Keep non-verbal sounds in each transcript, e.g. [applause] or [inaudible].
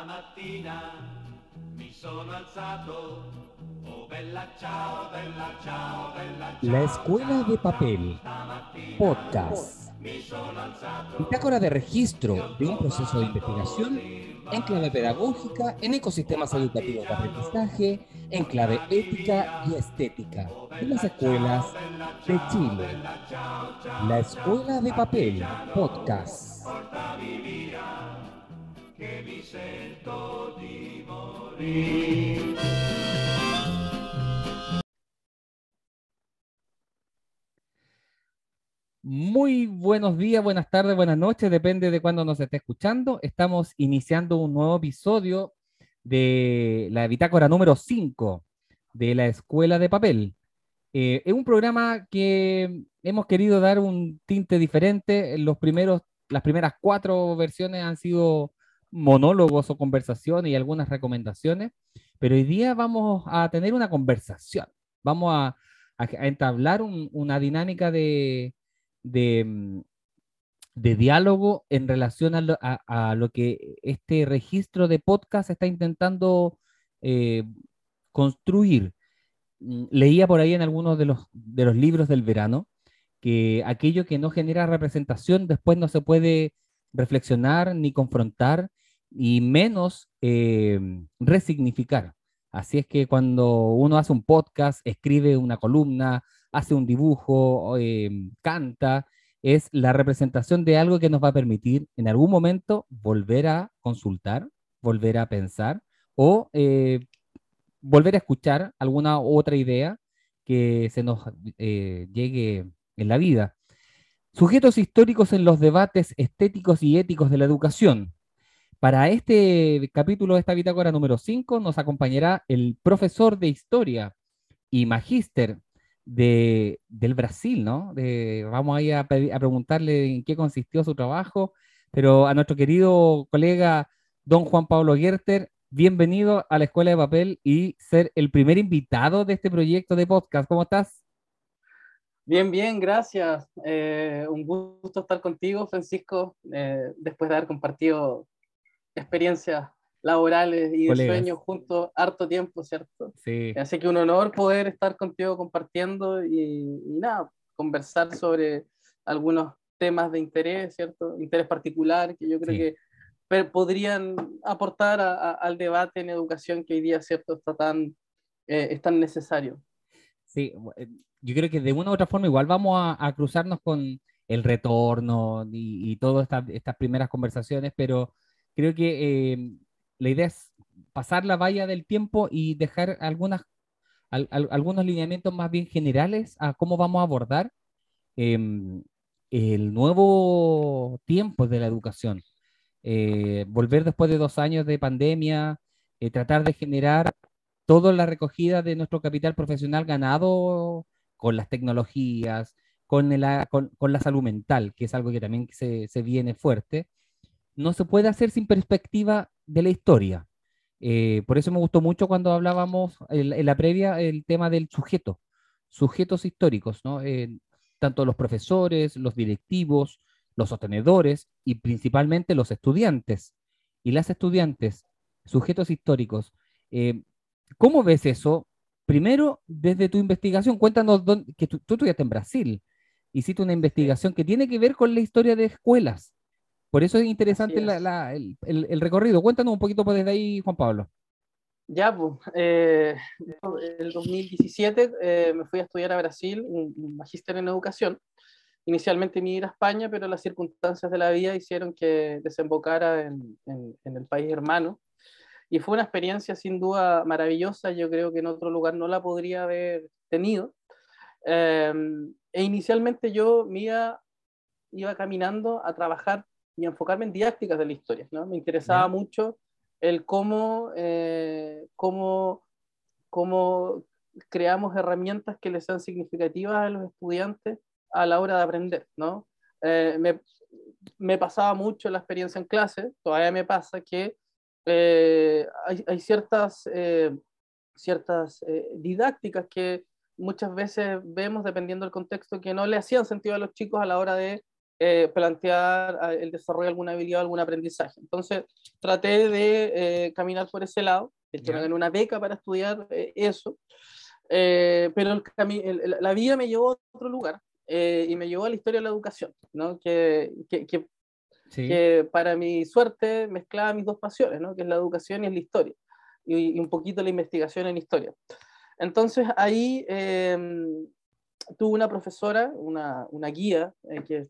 Stamattina mi sono alzato. Oh bella ciao, bella ciao, bella ciao. La Escuela de Papel, podcast. Bitácora de registro de un proceso de investigación en clave pedagógica en ecosistemas educativos de aprendizaje, en clave ética y estética de las escuelas de Chile. La Escuela de Papel, podcast. Che mi sento di. Muy buenos días, buenas tardes, buenas noches, depende de cuándo nos esté escuchando. Estamos iniciando un nuevo episodio de la bitácora número 5 de la Escuela de Papel. Eh, es un programa que hemos querido dar un tinte diferente. Los primeros, las primeras cuatro versiones han sido monólogos o conversaciones y algunas recomendaciones, pero hoy día vamos a tener una conversación. Vamos a, a- entablar un- una dinámica mm, de diálogo en relación a lo, que este registro de podcast está intentando eh, construir. Mm, Leía por ahí en algunos de los libros del verano que aquello que no genera representación después no se puede reflexionar ni confrontar y menos eh, resignificar. Así es que cuando uno hace un podcast, escribe una columna, hace un dibujo, eh, canta, es la representación de algo que nos va a permitir en algún momento volver a consultar, volver a pensar o eh, volver a escuchar alguna otra idea que se nos eh, llegue en la vida. Sujetos históricos en los debates estéticos y éticos de la educación. Para este capítulo de esta bitácora número 5 nos acompañará el profesor de historia y magíster de, del Brasil, ¿no? Vamos ahí a preguntarle en qué consistió su trabajo, pero a nuestro querido colega don Juan Pablo Gerter, bienvenido a la Escuela de Papel y ser el primer invitado de este proyecto de podcast. ¿Cómo estás? Bien, bien, gracias. Eh, un gusto estar contigo, Francisco, eh, después de haber compartido experiencias laborales y de Colegas. sueños juntos harto tiempo, ¿cierto? Sí, Así que un honor poder estar contigo compartiendo y, y nada, conversar sobre algunos temas de interés, ¿cierto? Interés particular que yo creo Sí. que podrían aportar a- a- al debate en educación que hoy día, ¿cierto? Está tan, eh, es tan necesario. sí. eh, Yo creo que de una u otra forma igual vamos a, a cruzarnos con el retorno y, y todas estas, estas primeras conversaciones, pero creo que eh, la idea es pasar la valla del tiempo y dejar algunas, al- al- algunos lineamientos más bien generales a cómo vamos a abordar em, el nuevo tiempo de la educación. Eh, volver después de dos años de pandemia, eh, tratar de generar toda la recogida de nuestro capital profesional ganado con las tecnologías, con, el con, con la salud mental, que es algo que también se, se viene fuerte, no se puede hacer sin perspectiva de la historia. Eh, por eso me gustó mucho cuando hablábamos en, en la previa el tema del sujeto, sujetos históricos, ¿no? Eh, tanto los profesores, los directivos, los sostenedores y principalmente los estudiantes. Y las estudiantes, sujetos históricos. Eh, ¿Cómo ves eso? Primero, desde tu investigación, cuéntanos dónde- que tú, tú estudiaste en Brasil, hiciste una investigación que tiene que ver con la historia de escuelas. Por eso es interesante Así la- es. la- el, el- el recorrido. Cuéntanos un poquito pues, desde ahí, Juan Pablo. Ya, pues, eh, el 2017 eh, me fui a estudiar a Brasil, un, un magíster en educación. Inicialmente me iba a España, pero las circunstancias de la vida hicieron que desembocara en, en- en el país hermano. Y fue una experiencia sin duda maravillosa, yo creo que en otro lugar no la podría haber tenido. Eh, e inicialmente yo me iba, iba caminando a trabajar y enfocarme en didácticas de la historia, ¿no? Me interesaba Ya. mucho el cómo, eh, cómo, cómo creamos herramientas que les sean significativas a los estudiantes a la hora de aprender, ¿no? Eh, me, me pasaba mucho la experiencia en clase, todavía me pasa que eh, hay, hay ciertas, eh, ciertas eh, didácticas que muchas veces vemos, dependiendo del contexto, que no le hacían sentido a los chicos a la hora de eh, plantear ah, el desarrollo de alguna habilidad o algún aprendizaje. Entonces, traté de eh, caminar por ese lado, de hecho, me gané una beca para estudiar eh, eso, pero el la vida me llevó a otro lugar y me llevó a la historia de la educación, ¿no? que, que, que, que, para mi suerte mezclaba mis dos pasiones, ¿no? que es la educación y es la historia, y, y un poquito la investigación en historia. Entonces ahí em, tuve una profesora, una, una guía, que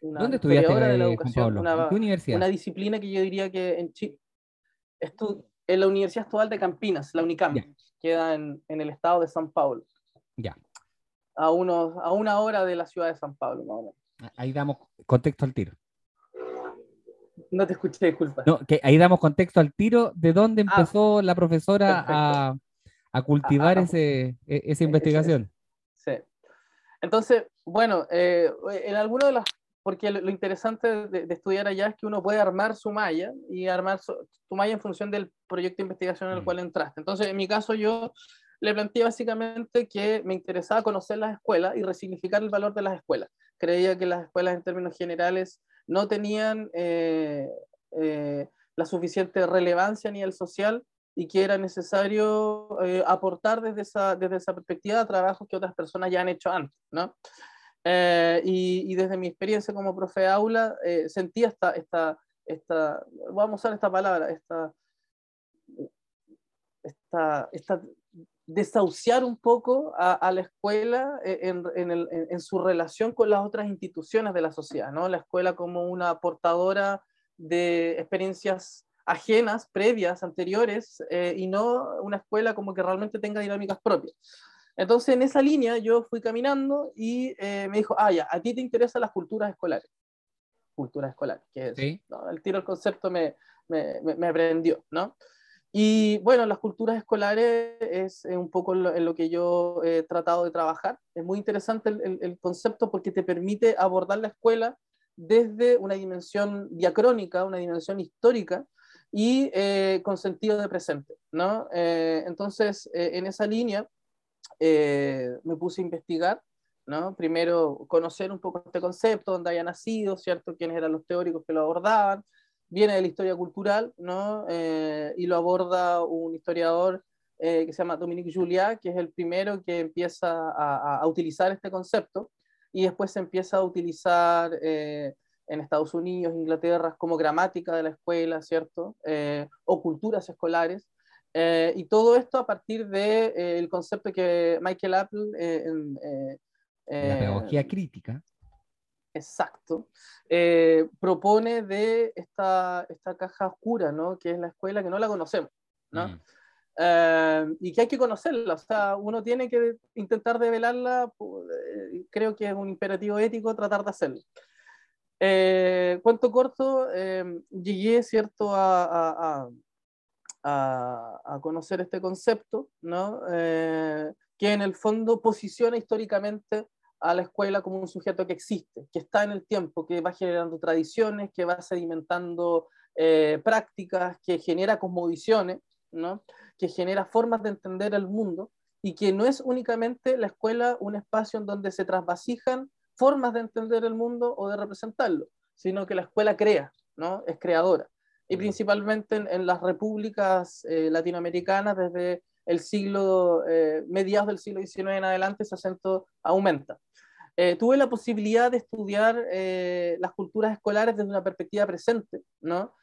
una ¿Dónde estudiaste, de la educación, una, qué universidad? Una disciplina que yo diría que en Chile, en la Universidad Estatal de Campinas, la UNICAM, queda en, en, el estado de San Paulo. Ya. A, unos, a una hora de la ciudad de San Pablo, más o menos. Ahí damos contexto al tiro. No te escuché, disculpa. No, que ahí damos contexto al tiro de dónde ah, empezó la profesora a, a, cultivar ese, e, esa investigación. Sí. Entonces, bueno, eh, en alguno de las porque lo, interesante de, estudiar allá es que uno puede armar su malla y armar su, malla en función del proyecto de investigación en el mm. cual entraste. Entonces, en mi caso, yo le planteé básicamente que me interesaba conocer las escuelas y resignificar el valor de las escuelas. Creía que las escuelas en términos generales no tenían eh, eh, la suficiente relevancia a nivel social y que era necesario eh, aportar desde esa, desde esa perspectiva trabajos que otras personas ya han hecho antes, ¿no? Eh, y, desde mi experiencia como profe de aula, eh, sentí esta, esta, esta, vamos a usar esta palabra, esta, esta, esta desahuciar un poco a, la escuela eh, en, en, el, en, su relación con las otras instituciones de la sociedad, ¿no? La escuela como una portadora de experiencias ajenas, previas, anteriores, y no una escuela como que realmente tenga dinámicas propias. Entonces, en esa línea yo fui caminando y eh, me dijo, ah, ya, a ti te interesan las culturas escolares. Culturas escolares, que es, el tiro del concepto me, me, me, aprendió, ¿no? Y bueno, las culturas escolares es un poco en lo, que yo he tratado de trabajar. Es muy interesante el, el, concepto porque te permite abordar la escuela desde una dimensión diacrónica, una dimensión histórica y eh, con sentido de presente, ¿no? Eh, entonces, en esa línea, eh, me puse a investigar, ¿no? Primero conocer un poco este concepto, dónde haya nacido, ¿cierto? Quiénes eran los teóricos que lo abordaban. Viene de la historia cultural, ¿no? Eh, y lo aborda un historiador eh, que se llama Dominique Juliat, que es el primero que empieza a, a, utilizar este concepto y después se empieza a utilizar en Estados Unidos, Inglaterra, como gramática de la escuela, ¿cierto? o culturas escolares. Eh, y todo esto a partir del de, eh, concepto que Michael Apple... Eh, la pedagogía crítica. Exacto. propone de esta, esta caja oscura, ¿no? Que es la escuela que no la conocemos, ¿no? Mm. y que hay que conocerla, o sea, uno tiene que intentar develarla, creo que es un imperativo ético tratar de hacerlo. cuento corto, llegué, ¿cierto?, a, a, conocer este concepto. Eh, que en el fondo posiciona históricamente a la escuela como un sujeto que existe, que está en el tiempo, que va generando tradiciones, que va sedimentando eh, prácticas, que genera cosmovisiones, ¿no? que genera formas de entender el mundo y que no es únicamente la escuela un espacio en donde se trasvasijan formas de entender el mundo o de representarlo, sino que la escuela crea, ¿no? es creadora y principalmente en, las repúblicas eh, latinoamericanas desde el siglo, eh, mediados del siglo XIX en adelante, ese acento aumenta. Eh, tuve la posibilidad de estudiar las culturas escolares desde una perspectiva presente, ¿no?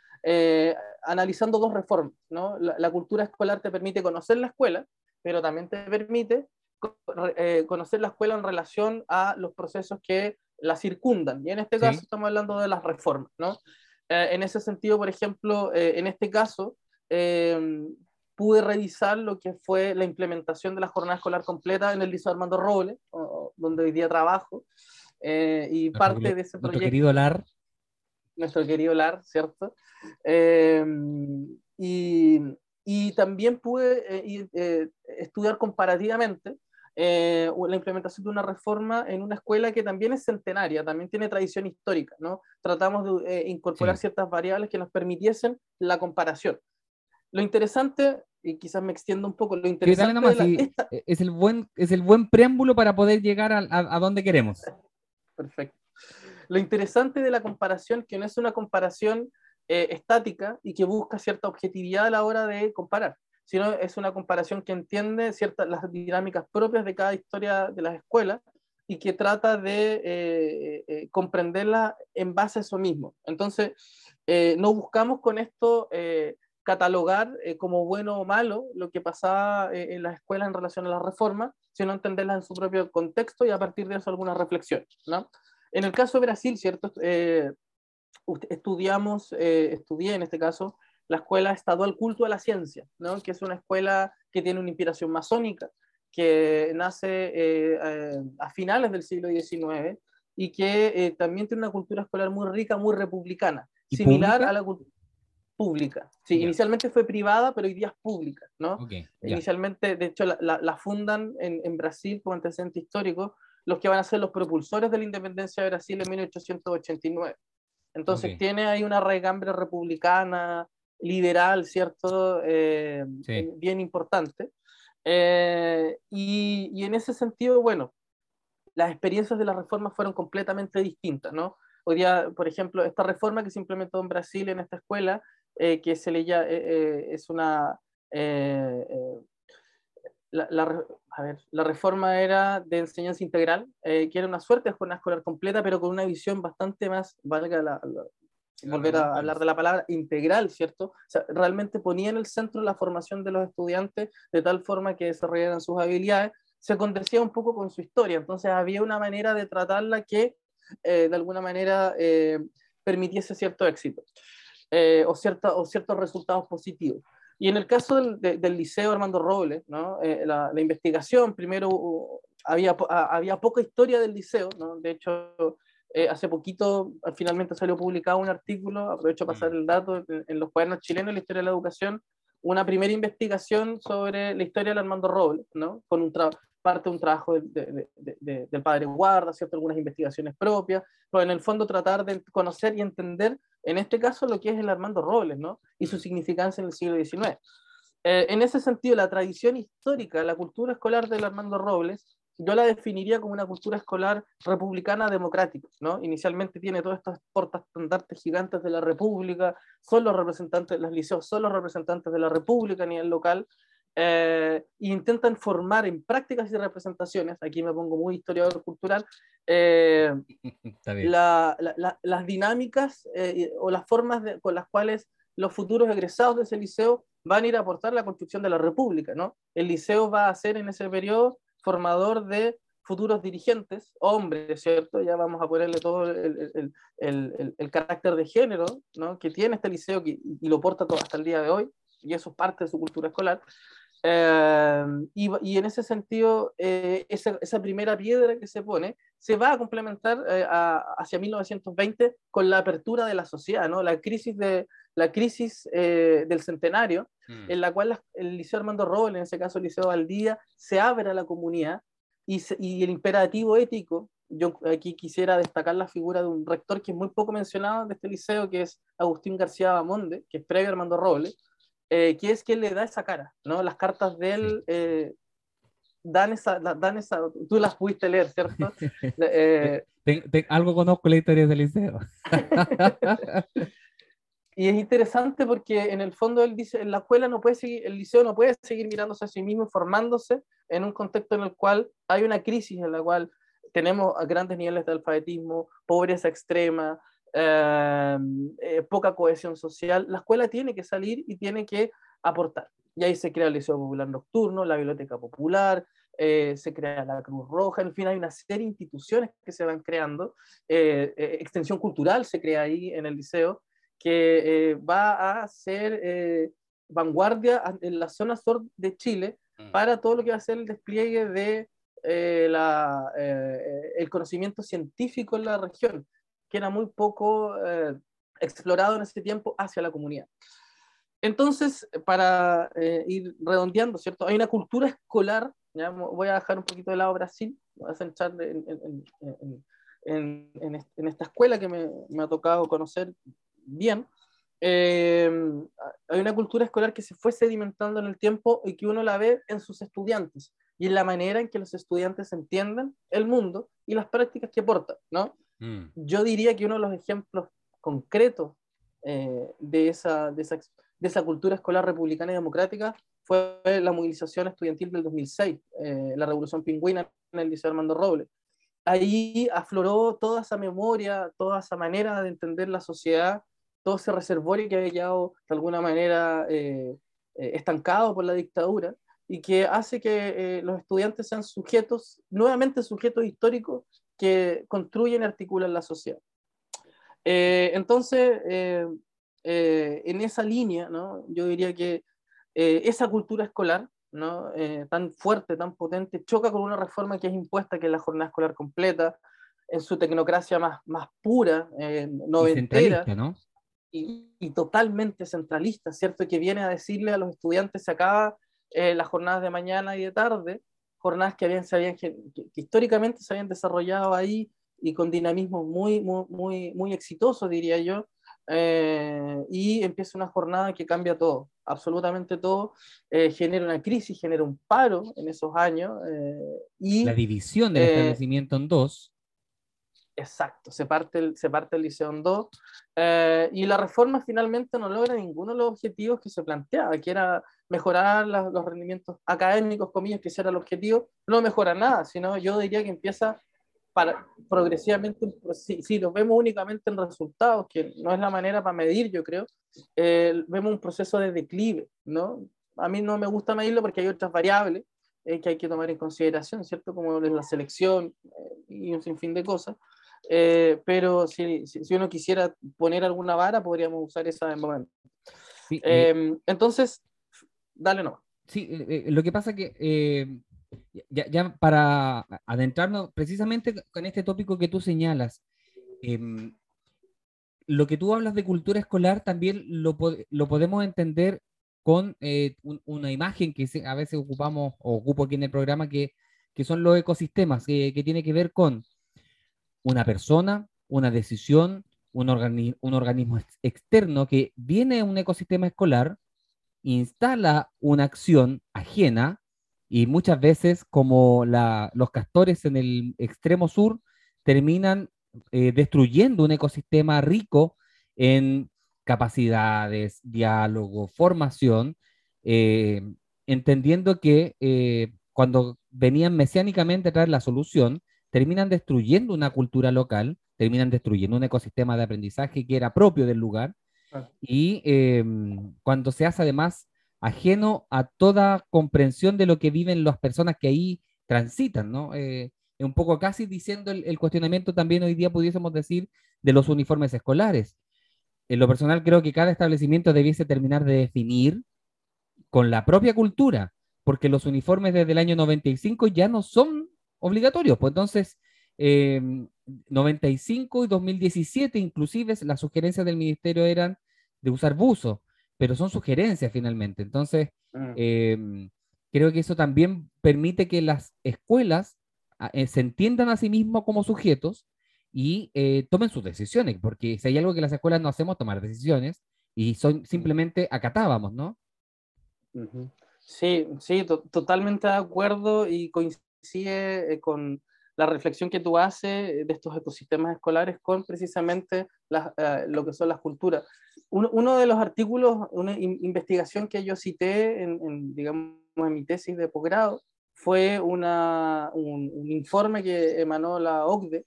analizando dos reformas. ¿no? La, cultura escolar te permite conocer la escuela, pero también te permite conocer la escuela en relación a los procesos que la circundan. Y en este caso estamos hablando de las reformas. ¿no? Eh, en ese sentido, por ejemplo, eh, en este caso, eh, pude revisar lo que fue la implementación de la jornada escolar completa en el Liceo Armando Robles, donde hoy día trabajo, y parte de ese proyecto... Nuestro querido LAR. Nuestro querido LAR, ¿cierto? Y, y, también pude estudiar comparativamente eh, la implementación de una reforma en una escuela que también es centenaria, también tiene tradición histórica, ¿no? Tratamos de eh, incorporar ciertas variables que nos permitiesen la comparación. Lo interesante, y quizás me extiendo un poco, lo interesante e, es, el buen, es el buen preámbulo para poder llegar a, a, donde queremos. [laughs] Perfecto. lo interesante de la comparación, que no es una comparación eh, estática y que busca cierta objetividad a la hora de comparar, sino es una comparación que entiende ciertas las dinámicas propias de cada historia de las escuelas y que trata de eh, eh, comprenderla en base a eso mismo. Entonces, no buscamos con esto catalogar como bueno o malo lo que pasaba en las escuelas en relación a la reforma, sino entenderla en su propio contexto y a partir de eso alguna reflexión. ¿no? En el caso de Brasil, ¿cierto? estudiamos, eh, estudié en este caso, la Escuela Estadual Culto a la Ciencia, ¿no? que es una escuela que tiene una inspiración masónica, que nace eh, eh, a finales del siglo XIX y que también tiene una cultura escolar muy rica, muy republicana, similar a la cultura pública. Sí, inicialmente fue privada, pero hoy día es pública, ¿no? Inicialmente, de hecho, la, la, fundan en, en, Brasil como antecedente histórico los que van a ser los propulsores de la independencia de Brasil en 1889. Entonces tiene ahí una regambre republicana, liberal, ¿cierto? Eh, eh, bien importante. Eh, y, y, en ese sentido, bueno, las experiencias de la reforma fueron completamente distintas, ¿no? Hoy día, por ejemplo, esta reforma que se implementó en Brasil en esta escuela, que se leía, es una la, a ver, la reforma era de enseñanza integral, eh, que era una suerte de jornada escolar completa, pero con una visión bastante más, valga la, volver a hablar de la palabra, integral, ¿cierto? O sea, realmente ponía en el centro la formación de los estudiantes de tal forma que desarrollaran sus habilidades, se condecía un poco con su historia, entonces había una manera de tratarla que eh, de alguna manera eh, permitiese cierto éxito o, cierta, o ciertos resultados positivos. Y en el caso del, del, Liceo Armando Robles, ¿no? Eh, la, la, investigación, primero había, había poca historia del liceo, ¿no? de hecho, eh, hace poquito finalmente salió publicado un artículo, aprovecho a pasar mm. el dato, en, los cuadernos chilenos de la historia de la educación, una primera investigación sobre la historia del Armando Robles, ¿no? con un parte de un trabajo de, de, del padre Guarda, ¿cierto? algunas investigaciones propias, pero en el fondo tratar de conocer y entender en este caso lo que es el Armando Robles, ¿no? Y su significancia en el siglo XIX. Eh, en ese sentido, la tradición histórica, la cultura escolar del Armando Robles, yo la definiría como una cultura escolar republicana democrática, ¿no? Inicialmente tiene todos estos portaestandartes gigantes de la República, son los representantes, los liceos son los representantes de la República a nivel local, eh, e intentan formar en prácticas y representaciones, aquí me pongo muy historiador cultural, eh, [laughs] las dinámicas eh, o las formas con las cuales los futuros egresados de ese liceo van a ir a aportar la construcción de la República. ¿no? El liceo va a ser en ese periodo formador de futuros dirigentes, hombres, ¿cierto? Ya vamos a ponerle todo el, el, el, carácter de género ¿no? que tiene este liceo y lo porta todo hasta el día de hoy, y eso es parte de su cultura escolar. Em, y, y, en ese sentido, eh, esa, esa, primera piedra que se pone se va a complementar eh, hacia 1920 con la apertura de la sociedad, ¿no? la crisis, de, la crisis eh, del centenario, mm. en la cual el Liceo Armando Robles, en ese caso el Liceo Valdía, se abre a la comunidad y, y el imperativo ético. Yo aquí quisiera destacar la figura de un rector que es muy poco mencionado de este liceo, que es Agustín García Bamonde, que es previo a Armando Robles, eh, que es quien le da esa cara, ¿no? Las cartas de él eh, dan, esa, dan esa, tú las pudiste leer, ¿cierto? [laughs] Eh, algo conozco la historia del liceo. [laughs] y es interesante porque en el fondo él dice, en la escuela no puede seguir, el liceo no puede seguir mirándose a sí mismo, formándose en un contexto en el cual hay una crisis en la cual tenemos grandes niveles de alfabetismo, pobreza extrema, Em, eh, poca cohesión social, la escuela tiene que salir y tiene que aportar. Y ahí se crea el Liceo Popular Nocturno, la Biblioteca Popular, eh, se crea la Cruz Roja, en fin, hay una serie de instituciones que se van creando. Eh, extensión cultural se crea ahí en el liceo, que va a ser vanguardia en la zona sur de Chile mm. para todo lo que va a ser el despliegue de la, el conocimiento científico en la región que era muy poco eh, explorado en ese tiempo hacia la comunidad. Entonces, para eh, ir redondeando, ¿cierto? Hay una cultura escolar, ¿ya? voy a dejar un poquito de lado Brasil, voy a centrar en, esta escuela que me, me, ha tocado conocer bien. Eh, hay una cultura escolar que se fue sedimentando en el tiempo y que uno la ve en sus estudiantes y en la manera en que los estudiantes entienden el mundo y las prácticas que aportan, ¿no? Mm. Yo diría que uno de los ejemplos concretos eh, de, esa, de, esa, cultura escolar republicana y democrática fue la movilización estudiantil del 2006, eh, la revolución pingüina en el Liceo Armando Robles. Ahí afloró toda esa memoria, toda esa manera de entender la sociedad, todo ese reservorio que había quedado de alguna manera eh, estancado por la dictadura y que hace que los estudiantes sean sujetos, nuevamente sujetos históricos que construyen y articulan la sociedad. Eh, entonces, eh, eh, en esa línea, ¿no? yo diría que esa cultura escolar, ¿no? tan fuerte, tan potente, choca con una reforma que es impuesta, que es la jornada escolar completa, en su tecnocracia más, más pura, noventera, ¿no? y, y, totalmente centralista, ¿cierto? Que viene a decirle a los estudiantes, se acaba las jornadas de mañana y de tarde, jornadas que, habían, se habían, que, históricamente se habían desarrollado ahí y con dinamismo muy, muy, muy, muy exitoso, diría yo. Eh, y empieza una jornada que cambia todo, absolutamente todo, eh, genera una crisis, genera un paro en esos años. Eh, y, La división del establecimiento en dos. Exacto, se parte el, se parte el liceo en dos y la reforma finalmente no logra ninguno de los objetivos que se planteaba, que era mejorar los rendimientos académicos, comillas, que ese era el objetivo, no mejora nada, sino yo diría que empieza para, progresivamente, si, si los vemos únicamente en resultados, que no es la manera para medir, yo creo, eh, vemos un proceso de declive, ¿no? A mí no me gusta medirlo porque hay otras variables eh, que hay que tomar en consideración, ¿cierto? Como la selección eh, y un sinfín de cosas. pero si, si, uno quisiera poner alguna vara, podríamos usar esa en momento. Em, entonces, Dale no. Sí, eh, eh, lo que pasa que eh, ya, para adentrarnos precisamente con este tópico que tú señalas, em, lo que tú hablas de cultura escolar también lo, lo podemos entender con una imagen que a veces ocupamos o ocupo aquí en el programa, que, que son los ecosistemas, que, tiene que ver con una persona, una decisión, un, un organismo externo que viene a un ecosistema escolar instala una acción ajena y muchas veces como los castores en el extremo sur terminan eh, destruyendo un ecosistema rico en capacidades, diálogo, formación, eh, entendiendo que eh, cuando venían mesiánicamente a traer la solución, terminan destruyendo una cultura local, terminan destruyendo un ecosistema de aprendizaje que era propio del lugar y em, cuando se hace además ajeno a toda comprensión de lo que viven las personas que ahí transitan, ¿no? Eh, un poco casi diciendo el, cuestionamiento también hoy día pudiésemos decir de los uniformes escolares. En lo personal creo que cada establecimiento debiese terminar de definir con la propia cultura, porque los uniformes desde el año 95 ya no son obligatorios, pues entonces 95 em, y 2017 inclusive las sugerencias del ministerio eran de usar buzo, pero son sugerencias finalmente. Entonces, mm. em, creo que eso también permite que las escuelas ah, eh, se entiendan a sí mismos como sujetos y eh, tomen sus decisiones, porque si hay algo que las escuelas no hacemos, tomar decisiones, y son mm. simplemente acatábamos, ¿no? Sí, sí, totalmente de acuerdo y coincide eh, con la reflexión que tú haces de estos ecosistemas escolares con precisamente lo que son las culturas uno de los artículos, una investigación que yo cité en, digamos, en mi tesis de posgrado, fue una, un, informe que emanó la OCDE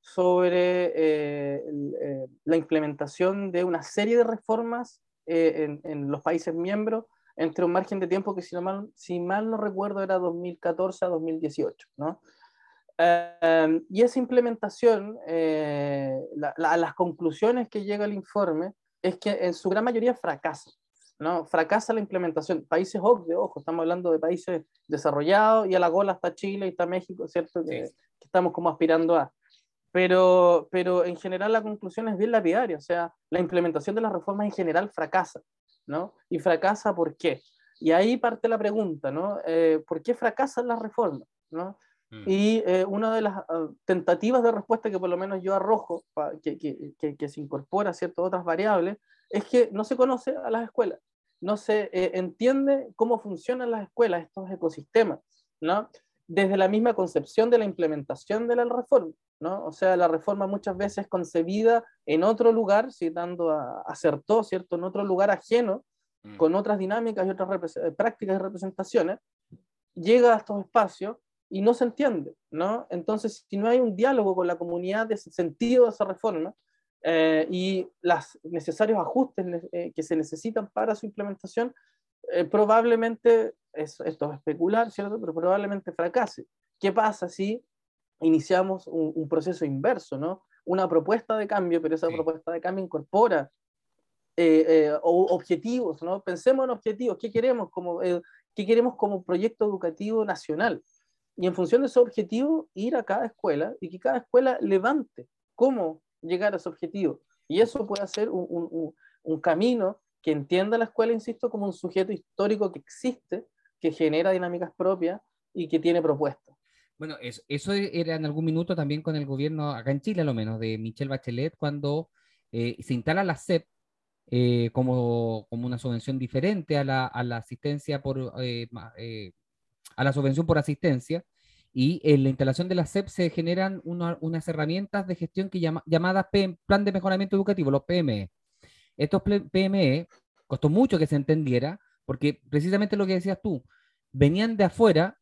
sobre eh, eh, la implementación de una serie de reformas eh, en, en, los países miembros entre un margen de tiempo que si, no mal, si mal no recuerdo era 2014 a 2018. ¿no? Y esa implementación, las conclusiones que llega el informe, es que en su gran mayoría fracasa. ¿no? Fracasa la implementación. Países OCDE, ojo, estamos hablando de países desarrollados y a la gola está Chile y está México, ¿cierto? Que, estamos como aspirando a. Pero, pero en general la conclusión es bien lapidaria, o sea, la implementación de las reformas en general fracasa, ¿no? Y fracasa ¿por qué? Y ahí parte la pregunta, ¿no? Eh, ¿Por qué fracasan las reformas? ¿no? Mm. Y eh, una de las ah, tentativas de respuesta que por lo menos yo arrojo, que, que, que, se incorpora a ciertas otras variables, es que no se conoce a las escuelas, no se eh, entiende cómo funcionan las escuelas, estos ecosistemas, ¿no? desde la misma concepción de la implementación de la reforma, ¿no? O sea, la reforma muchas veces concebida en otro lugar, citando a, acertó, ¿cierto? En otro lugar ajeno, mm. con otras dinámicas y otras prácticas y representaciones, llega a estos espacios y no se entiende, ¿no? Entonces, si no hay un diálogo con la comunidad de ese sentido de esa reforma eh, y los necesarios ajustes eh, que se necesitan para su implementación, eh, probablemente, esto es especular, ¿cierto? Pero probablemente fracase. ¿Qué pasa si iniciamos un, proceso inverso, ¿no? Una propuesta de cambio, pero esa propuesta de cambio incorpora objetivos, ¿no? Pensemos en objetivos, ¿qué queremos como, qué queremos como proyecto educativo nacional? Y en función de ese objetivo ir a cada escuela y que cada escuela levante cómo llegar a ese objetivo. Y eso puede ser un, un, un camino que entienda la escuela, insisto, como un sujeto histórico que existe, que genera dinámicas propias y que tiene propuestas. Bueno, eso, eso era en algún minuto también con el gobierno, acá en Chile a lo menos, de Michelle Bachelet, cuando eh, se instala la SEP eh, como, como, una subvención diferente a la, a la asistencia por eh, a la subvención por asistencia y en la instalación de la SEP se generan unas herramientas de gestión que llama, llamadas Plan de Mejoramiento Educativo, los PME. Estos PME costó mucho que se entendiera porque precisamente lo que decías tú, venían de afuera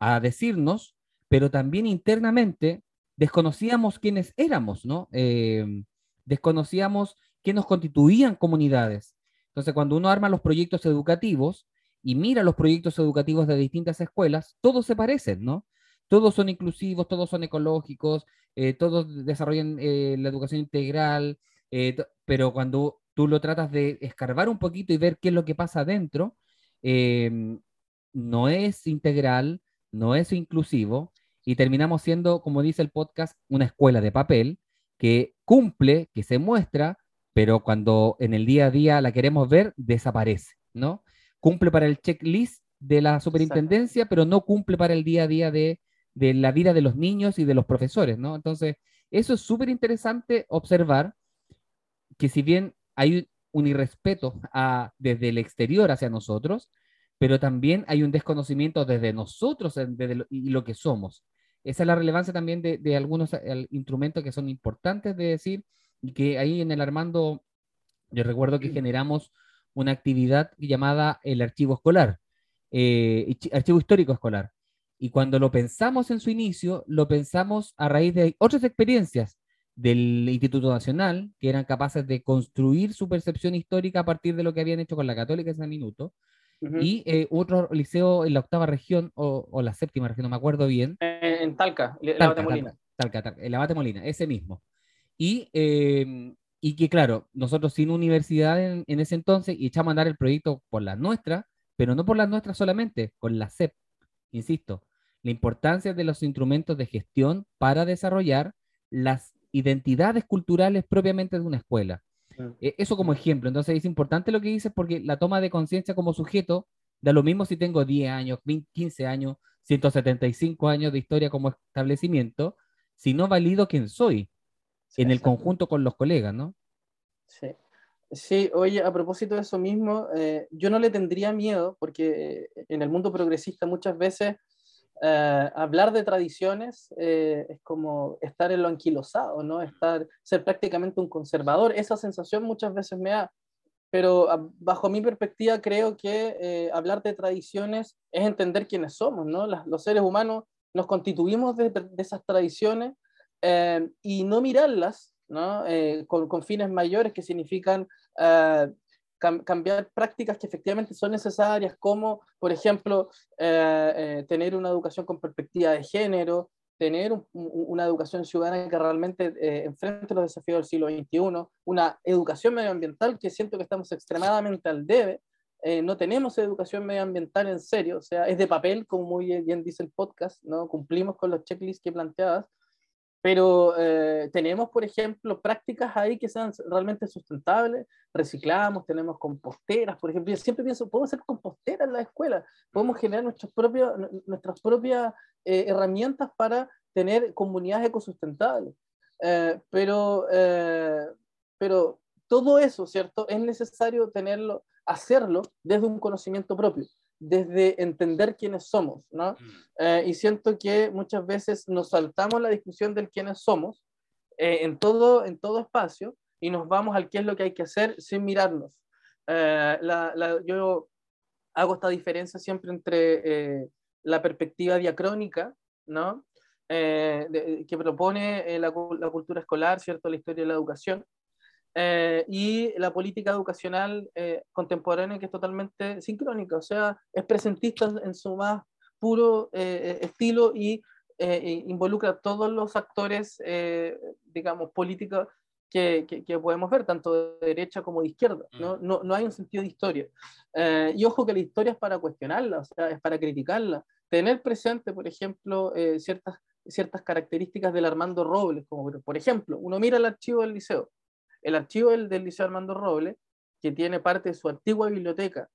a decirnos, pero también internamente desconocíamos quiénes éramos, ¿no? Eh, desconocíamos qué nos constituían comunidades. Entonces, cuando uno arma los proyectos educativos, y mira los proyectos educativos de distintas escuelas, todos se parecen, ¿no? Todos son inclusivos, todos son ecológicos, eh, todos desarrollan eh, la educación integral, eh, pero cuando tú lo tratas de escarbar un poquito y ver qué es lo que pasa adentro, em, no es integral, no es inclusivo, y terminamos siendo, como dice el podcast, una escuela de papel que cumple, que se muestra, pero cuando en el día a día la queremos ver, desaparece, ¿no? Cumple para el checklist de la superintendencia, pero no cumple para el día a día de, la vida de los niños y de los profesores, ¿no? Entonces, eso es súper interesante observar que si bien hay un irrespeto desde el exterior hacia nosotros, pero también hay un desconocimiento desde nosotros y lo que somos. Esa es la relevancia también de, algunos instrumentos que son importantes de decir y que ahí en el Armando, yo recuerdo que generamos una actividad llamada el archivo escolar, eh, archivo histórico escolar. Y cuando lo pensamos en su inicio, lo pensamos a raíz de otras experiencias del Instituto Nacional, que eran capaces de construir su percepción histórica a partir de lo que habían hecho con la Católica en ese minuto, y eh, otro liceo en la octava región, o, la séptima región, no me acuerdo bien. En, Talca, en la Molina. Talca, Talca, el Abate Molina, ese mismo. Y eh, y que claro, nosotros sin universidad en, ese entonces y echamos a andar el proyecto por las nuestras, pero no por las nuestras solamente, con la CEP, insisto, la importancia de los instrumentos de gestión para desarrollar las identidades culturales propiamente de una escuela. E, eso como ejemplo, entonces es importante lo que dices porque la toma de conciencia como sujeto da lo mismo si tengo 10 años, 15 años, 175 años de historia como establecimiento, si no valido quién soy en el conjunto con los colegas, ¿no? Sí. Sí, oye, a propósito de eso mismo, eh, yo no le tendría miedo, porque eh, en el mundo progresista muchas veces eh, hablar de tradiciones es como estar en lo anquilosado, ¿no? Estar, ser prácticamente un conservador. Esa sensación muchas veces me da, pero ah, bajo mi perspectiva creo que hablar de tradiciones es entender quiénes somos, ¿no? los seres humanos nos constituimos de, de esas tradiciones eh, y no mirarlas ¿no? Eh, con, con, fines mayores que significan eh, cambiar prácticas que efectivamente son necesarias, como, por ejemplo, tener una educación con perspectiva de género, tener una educación ciudadana que realmente enfrente los desafíos del siglo XXI, una educación medioambiental que siento que estamos extremadamente al debe. no tenemos educación medioambiental en serio, o sea, es de papel, como muy bien dice el podcast, ¿no? cumplimos con los checklists que planteadas, pero eh, tenemos, por ejemplo, prácticas ahí que sean realmente sustentables, reciclamos, tenemos composteras, por ejemplo, yo siempre pienso, podemos hacer composteras en la escuela, podemos generar nuestros propios, nuestras propias eh, herramientas para tener comunidades ecosustentables. Eh, pero, pero todo eso, ¿cierto? Es necesario tenerlo hacerlo desde un conocimiento propio, desde entender quiénes somos, ¿no? Eh, y siento que muchas veces nos saltamos la discusión del quiénes somos eh, en, todo, en todo espacio y nos vamos al qué es lo que hay que hacer sin mirarnos. Eh, la, la, yo hago esta diferencia siempre entre la perspectiva diacrónica, ¿no? que propone la, la, cultura escolar, ¿cierto? La historia de la educación, eh, y la política educacional eh, contemporánea que es totalmente sincrónica, o sea, es presentista en su más puro eh, estilo y involucra a todos los actores, digamos, políticos que, que, podemos ver, tanto de derecha como de izquierda. ¿no? Mm. No, no hay un sentido de historia. y ojo que la historia es para cuestionarla, o sea, es para criticarla. Tener presente, por ejemplo, ciertas, ciertas características del Armando Robles, como por ejemplo, uno mira el archivo del liceo el archivo del, del Liceo Armando Roble, que tiene parte de su antigua biblioteca,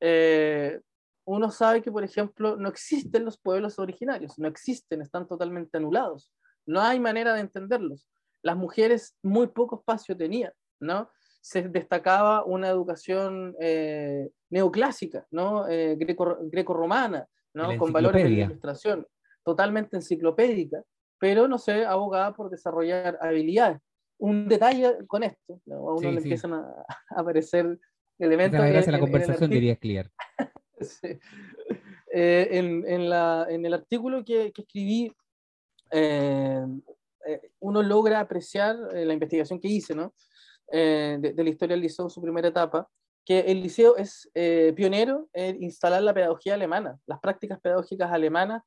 eh, uno sabe que, por ejemplo, no existen los pueblos originarios, no existen, están totalmente anulados, no hay manera de entenderlos. Las mujeres muy poco espacio tenían, ¿no? Se destacaba una educación eh, neoclásica, ¿no? Eh, greco-romana, ¿no? Con valores de ilustración, totalmente enciclopédica, pero, no sé, abogada por desarrollar habilidades un detalle con esto. A uno le empiezan a, aparecer elementos. Gracias a la conversación, diría Clear. [laughs] Eh, en, la, en, el artículo que, que escribí, eh, eh, uno logra apreciar la investigación que hice ¿no? de, de, la historia del liceo en su primera etapa, que el liceo es pionero en instalar la pedagogía alemana, las prácticas pedagógicas alemanas,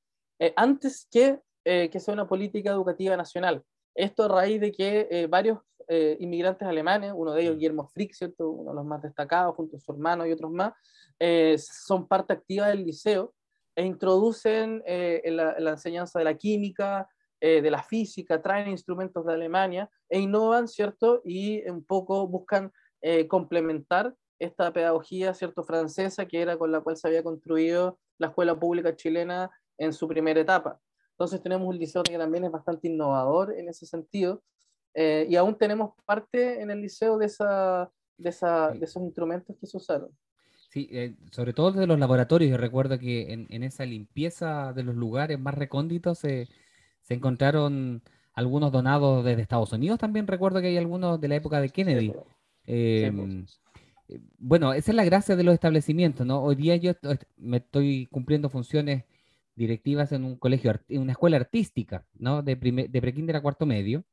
antes que, que sea una política educativa nacional. Esto a raíz de que eh, varios eh, inmigrantes alemanes, uno de ellos Guillermo Frick, ¿cierto? uno de los más destacados, junto a su hermano y otros más, eh, son parte activa del liceo e introducen la, la, enseñanza de la química, de la física, traen instrumentos de Alemania e innovan, ¿cierto? Y un poco buscan complementar esta pedagogía, ¿cierto? Francesa, que era con la cual se había construido la escuela pública chilena en su primera etapa. Entonces tenemos un liceo que también es bastante innovador en ese sentido eh, y aún tenemos parte en el liceo de, esa, de, esa, de esos instrumentos que se usaron. Sí, eh, sobre todo desde los laboratorios. Yo recuerdo que en, en, esa limpieza de los lugares más recónditos se, se encontraron algunos donados desde Estados Unidos. También recuerdo que hay algunos de la época de Kennedy. Em, eh, bueno, esa es la gracia de los establecimientos, ¿no? Hoy día yo me estoy cumpliendo funciones directivas en un colegio, en una escuela artística, ¿no? De, de prekinder a cuarto medio.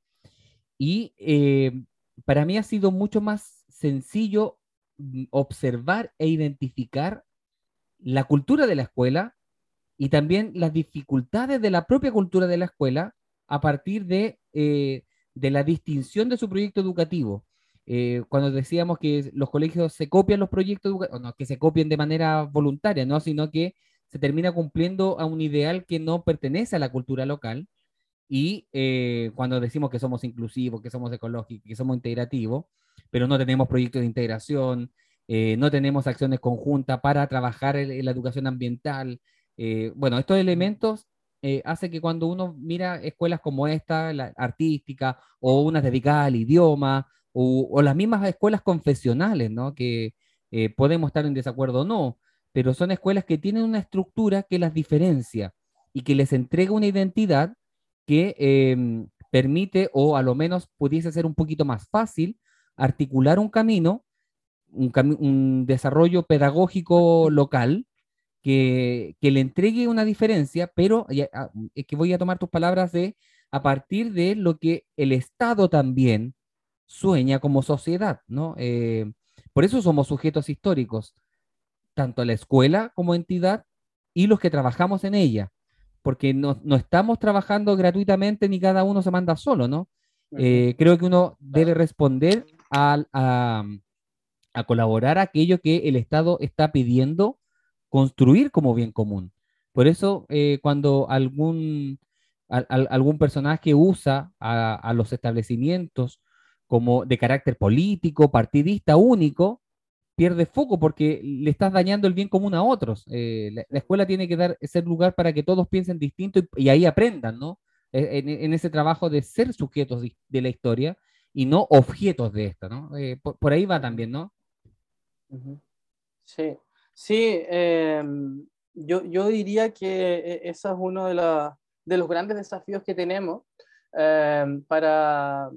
Y eh, para mí ha sido mucho más sencillo mm, observar e identificar la cultura de la escuela y también las dificultades de la propia cultura de la escuela a partir de, eh, de la distinción de su proyecto educativo. Eh, cuando decíamos que los colegios se copian los proyectos no que se copien de manera voluntaria, ¿no? sino que se termina cumpliendo a un ideal que no pertenece a la cultura local. Y eh, cuando decimos que somos inclusivos, que somos ecológicos, que somos integrativos, pero no tenemos proyectos de integración, eh, no tenemos acciones conjuntas para trabajar en, la educación ambiental. Eh, bueno, estos elementos hacen que cuando uno mira escuelas como esta, la artística, o unas dedicadas al idioma, o, o las mismas escuelas confesionales, ¿no? Que podemos estar en desacuerdo o no, pero son escuelas que tienen una estructura que las diferencia y que les entrega una identidad que em, permite, o a lo menos pudiese ser un poquito más fácil, articular un camino, un, desarrollo pedagógico local que, le entregue una diferencia, pero ah, es que voy a tomar tus palabras de a partir de lo que el Estado también sueña como sociedad, ¿no? Eh, por eso somos sujetos históricos tanto la escuela como entidad y los que trabajamos en ella, porque no, no estamos trabajando gratuitamente ni cada uno se manda solo, ¿no? Eh, creo que uno debe responder a, a, a, colaborar aquello que el Estado está pidiendo construir como bien común. Por eso, eh, cuando algún, algún personaje usa a, a los establecimientos como de carácter político, partidista único, pierde foco porque le estás dañando el bien común a otros. Eh, la, escuela tiene que dar ese lugar para que todos piensen distinto y, ahí aprendan, ¿no? E, en, ese trabajo de ser sujetos de, la historia y no objetos de esta, ¿no? Eh, por, ahí va también, ¿no? Sí, sí, em, yo, yo, diría que e, ese es uno de, de, los grandes desafíos que tenemos em, para,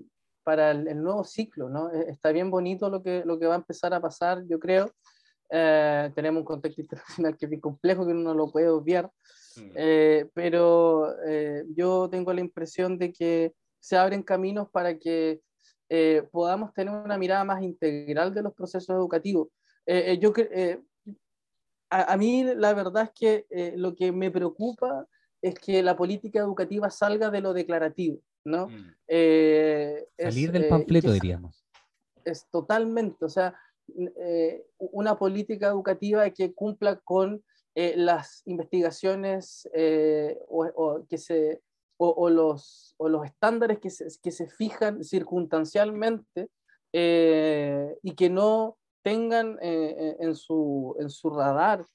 para el, nuevo ciclo, ¿no? E, está bien bonito lo que, lo que va a empezar a pasar, yo creo. Eh, tenemos un contexto [laughs] internacional que es muy complejo, que uno no lo puede obviar, mm. eh, pero eh, yo tengo la impresión de que se abren caminos para que podamos tener una mirada más integral de los procesos educativos. yo, a, a, mí la verdad es que lo que me preocupa es que la política educativa salga de lo declarativo, ¿no? Mm. Salir del panfleto, diríamos. Es totalmente, o sea, eh, una política educativa que cumpla con eh, las investigaciones eh, o, que se, o, los, o los estándares que se, que se fijan circunstancialmente y que no tengan en, su, en su radar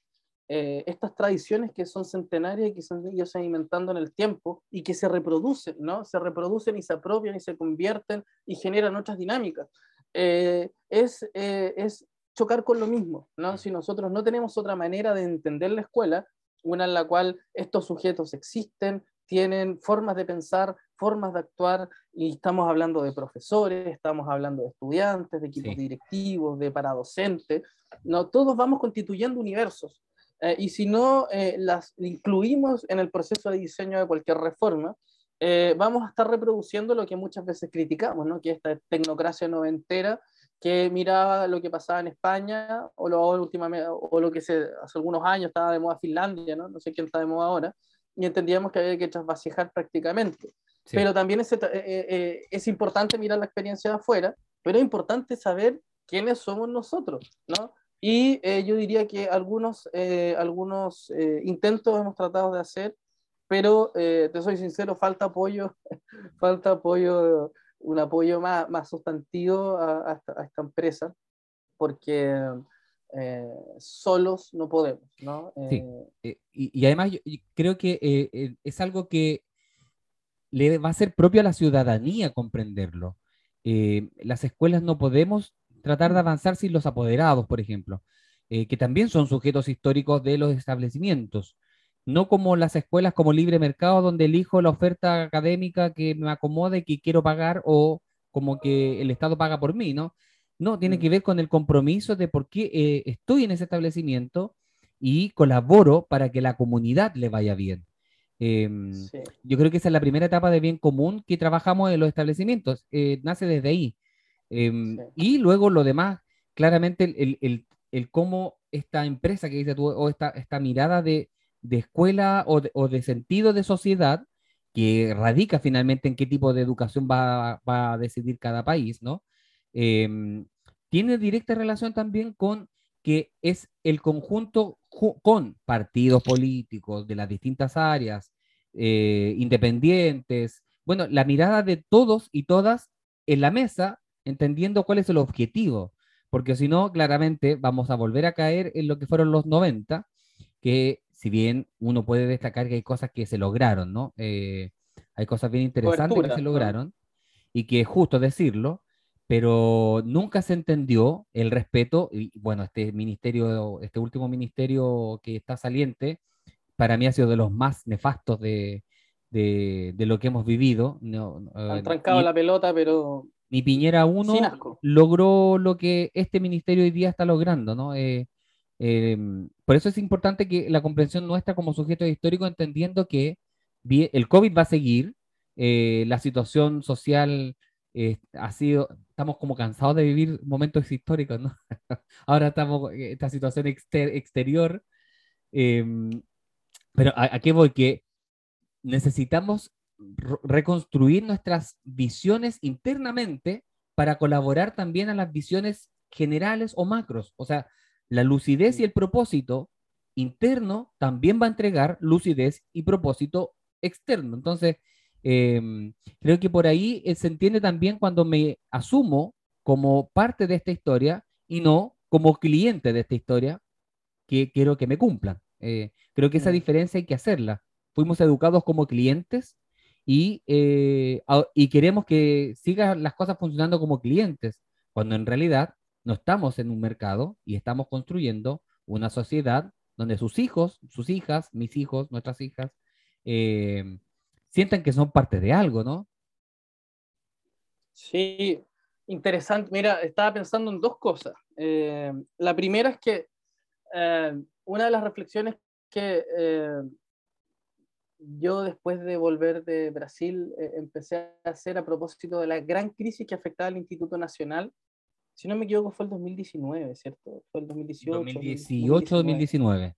estas tradiciones que son centenarias y que se han ido sedimentando en el tiempo y que se reproducen, ¿no? Se reproducen y se apropian y se convierten y generan otras dinámicas. Eh, es, eh, es chocar con lo mismo, ¿no? Si nosotros no tenemos otra manera de entender la escuela, una en la cual estos sujetos existen, tienen formas de pensar, formas de actuar, y estamos hablando de profesores, estamos hablando de estudiantes, de equipos directivos, de paradocentes, no, todos vamos constituyendo universos. Eh, y si no las incluimos en el proceso de diseño de cualquier reforma, eh, vamos a estar reproduciendo lo que muchas veces criticamos, ¿no? que esta tecnocracia noventera que miraba lo que pasaba en España o lo, últimamente, o lo que se, hace algunos años estaba de moda Finlandia, ¿no? no sé quién está de moda ahora, y entendíamos que había que trasvasijar prácticamente. Pero también es, eh, eh, es importante mirar la experiencia de afuera, pero es importante saber quiénes somos nosotros, ¿no? Y yo diría que algunos, algunos intentos hemos tratado de hacer pero eh, te soy sincero, falta apoyo, [laughs] falta apoyo, un apoyo más, más sustantivo a, esta, empresa, porque eh, solos no podemos, ¿no? Sí. Eh, y, además yo, creo que es algo que le va a ser propio a la ciudadanía comprenderlo. las escuelas no podemos tratar de avanzar sin los apoderados, por ejemplo, que también son sujetos históricos de los establecimientos no como las escuelas como libre mercado, donde elijo la oferta académica que me acomode, que quiero pagar, o como que el Estado paga por mí, ¿no? No, tiene que ver con el compromiso de por qué eh, estoy en ese establecimiento y colaboro para que la comunidad le vaya bien. Em, yo creo que esa es la primera etapa de bien común que trabajamos en los establecimientos, eh, nace desde ahí. Em, y luego lo demás, claramente el, el, cómo esta empresa que dice tú, o esta, esta mirada de, de escuela o de, sentido de sociedad que radica finalmente en qué tipo de educación va, a decidir cada país, ¿no? Em, tiene directa relación también con que es el conjunto con partidos políticos de las distintas áreas, eh, independientes, bueno, la mirada de todos y todas en la mesa, entendiendo cuál es el objetivo, porque si no, claramente vamos a volver a caer en lo que fueron los 90, que si bien uno puede destacar que hay cosas que se lograron, ¿no? Eh, hay cosas bien interesantes que se lograron y que es justo decirlo, pero nunca se entendió el respeto y bueno, este ministerio, este último ministerio que está saliente, para mí ha sido de los más nefastos de, de, lo que hemos vivido. No, Han trancado la pelota, pero... Ni Piñera 1 logró lo que este ministerio hoy día está logrando, ¿no? Eh, Em, por eso es importante que la comprensión nuestra como sujetos históricos, entendiendo que el COVID va a seguir, eh, la situación social eh, ha sido, estamos como cansados de vivir momentos históricos, ¿no? [laughs] Ahora estamos en esta situación exterior. Pero ¿a, qué voy? Que necesitamos reconstruir nuestras visiones internamente para colaborar también a las visiones generales o macros. O sea, la lucidez y el propósito interno también va a entregar lucidez y propósito externo. Entonces, em, creo que por ahí eh, se entiende también cuando me asumo como parte de esta historia y no como cliente de esta historia que quiero que me cumplan. Eh, creo que esa diferencia hay que hacerla. Fuimos educados como clientes y, eh, y queremos que sigan las cosas funcionando como clientes, cuando en realidad no estamos en un mercado y estamos construyendo una sociedad donde sus hijos, sus hijas, mis hijos, nuestras hijas, eh, sientan que son parte de algo, ¿no? Sí, interesante. Mira, estaba pensando en dos cosas. Eh, la primera es que una de las reflexiones que yo después de volver de Brasil empecé a hacer a propósito de la gran crisis que afectaba al Instituto Nacional si no me equivoco, fue el 2019, ¿cierto? Fue el 2018. 2018, 2019.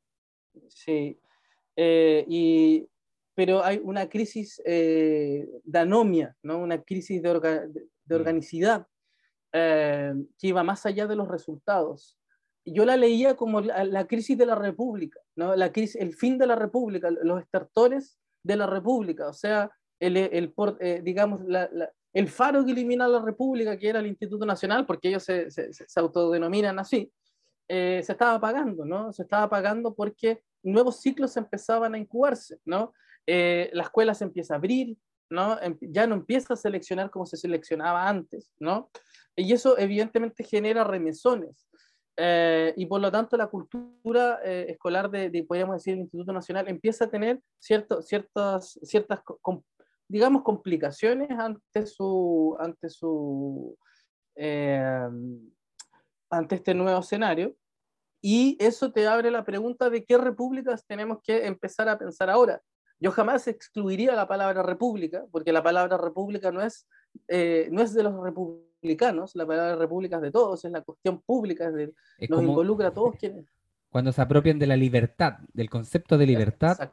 Sí. Eh, y, pero hay una crisis eh, de anomia, ¿no? una crisis de, de, mm. organicidad eh, que iba más allá de los resultados. Yo la leía como la, crisis de la República, ¿no? la crisis, el fin de la República, los estertores de la República, o sea, el, el, digamos, la, el faro que elimina la República, que era el Instituto Nacional, porque ellos se, se, autodenominan así, eh, se estaba apagando, ¿no? Se estaba apagando porque nuevos ciclos empezaban a incubarse, ¿no? Eh, la escuela se empieza a abrir, ¿no? Em, ya no empieza a seleccionar como se seleccionaba antes, ¿no? Y eso evidentemente genera remesones. Eh, y por lo tanto la cultura escolar de, de, podríamos decir, el Instituto Nacional empieza a tener cierto, ciertas, ciertas digamos, complicaciones ante su, ante su, eh, ante este nuevo escenario. Y eso te abre la pregunta de qué repúblicas tenemos que empezar a pensar ahora. Yo jamás excluiría la palabra república, porque la palabra república no es, eh, no es de los republicanos, la palabra república es de todos, es la cuestión pública, es nos involucra a todos [laughs] quienes... Cuando se apropian de la libertad, del concepto de libertad,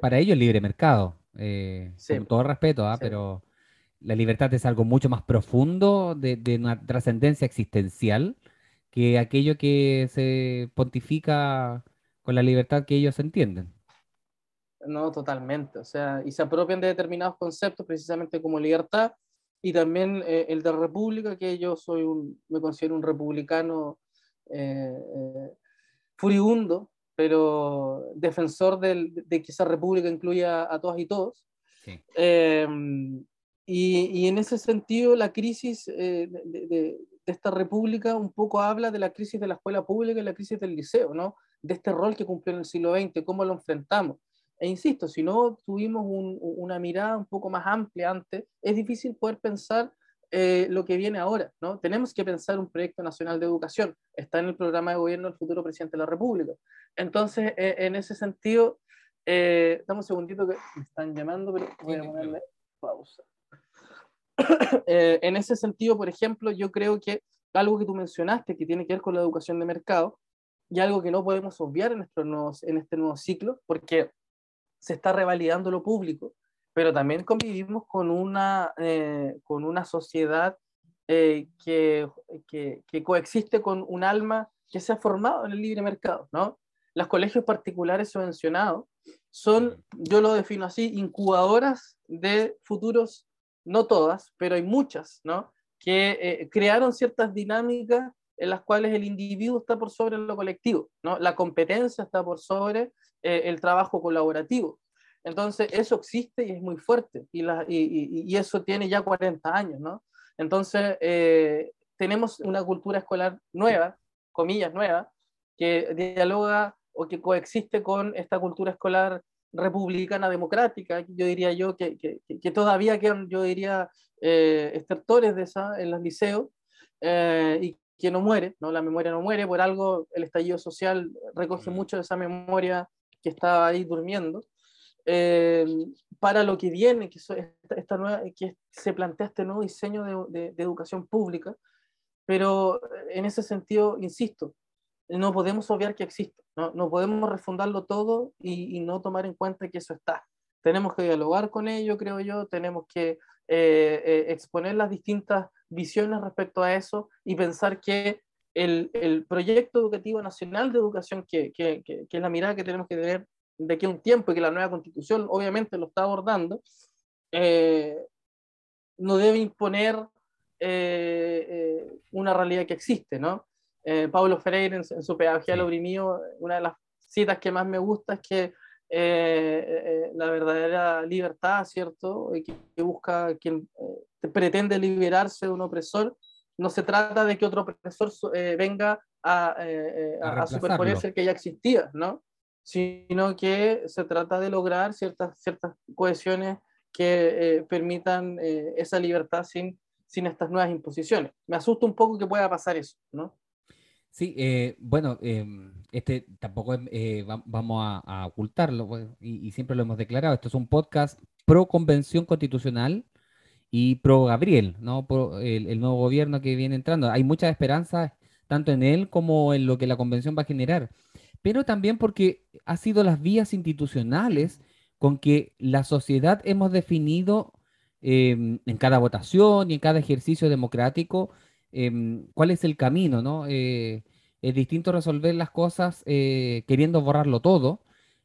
para ellos libre mercado. Eh, con todo respeto, ¿ah? pero la libertad es algo mucho más profundo, de, una trascendencia existencial, que aquello que se pontifica con la libertad que ellos entienden. No, totalmente. O sea, y se apropian de determinados conceptos, precisamente como libertad, y también eh, el de república, que yo soy un, me considero un republicano eh, furibundo, pero defensor de que esa república incluya a todas y todos. Em, y, en ese sentido, la crisis eh, de, esta república un poco habla de la crisis de la escuela pública y la crisis del liceo, ¿no? De este rol que cumplió en el siglo XX, cómo lo enfrentamos. E insisto, si no tuvimos una mirada un poco más amplia antes, es difícil poder pensar eh, lo que viene ahora, ¿no? Tenemos que pensar un proyecto nacional de educación. Está en el programa de gobierno del futuro presidente de la República. Entonces, eh, en ese sentido, eh, dame un segundito que me están llamando, pero voy a ponerle pausa. [coughs] Eh, en ese sentido, por ejemplo, yo creo que algo que tú mencionaste que tiene que ver con la educación de mercado y algo que no podemos obviar en, en este nuevo ciclo, porque se está revalidando lo público, pero también convivimos con una, eh, con una sociedad eh, que, que, que, coexiste con un alma que se ha formado en el libre mercado, ¿no? Los colegios particulares subvencionados son, yo lo defino así, incubadoras de futuros, no todas, pero hay muchas, ¿no? Que eh, crearon ciertas dinámicas en las cuales el individuo está por sobre lo colectivo, ¿no? La competencia está por sobre el trabajo colaborativo. Entonces, eso existe y es muy fuerte, y, la, y, y, eso tiene ya 40 años, ¿no? Entonces, eh, tenemos una cultura escolar nueva, comillas nueva, que dialoga o que coexiste con esta cultura escolar republicana democrática, yo diría yo, que, que, que todavía quedan, yo diría, eh, estertores de esa en los liceos, eh, y que no muere, ¿no? La memoria no muere, por algo el estallido social recoge mucho de esa memoria que estaba ahí durmiendo. Eh, para lo que viene, que, esta, nueva, que se plantea este nuevo diseño de, educación pública, pero en ese sentido, insisto, no podemos obviar que existe, no, no podemos refundarlo todo y, no tomar en cuenta que eso está. Tenemos que dialogar con ello, creo yo, tenemos que eh, eh, exponer las distintas visiones respecto a eso y pensar que el, el proyecto educativo nacional de educación, que, que, que, que, es la mirada que tenemos que tener de aquí a un tiempo y que la nueva constitución obviamente lo está abordando, eh, no debe imponer eh, eh, una realidad que existe, ¿no? Pablo Freire en, su pedagogía sí. oprimido, una de las citas que más me gusta es que la verdadera libertad, ¿cierto? Que, que busca quien pretende liberarse de un opresor, no se trata de que otro profesor eh, venga a, eh, a, superponerse el que ya existía, ¿no? sino que se trata de lograr ciertas, ciertas cohesiones que permitan esa libertad sin, sin estas nuevas imposiciones. Me asusta un poco que pueda pasar eso, ¿no? Sí, bueno, em, este tampoco vamos a, ocultarlo, pues, y, y, siempre lo hemos declarado, esto es un podcast pro convención constitucional, y pro Gabriel, ¿no? el, nuevo gobierno que viene entrando. Hay mucha esperanza tanto en él como en lo que la convención va a generar, pero también porque ha sido las vías institucionales con que la sociedad hemos definido em, en cada votación y en cada ejercicio democrático em, cuál es el camino, ¿no? Eh, es distinto resolver las cosas eh, queriendo borrarlo todo,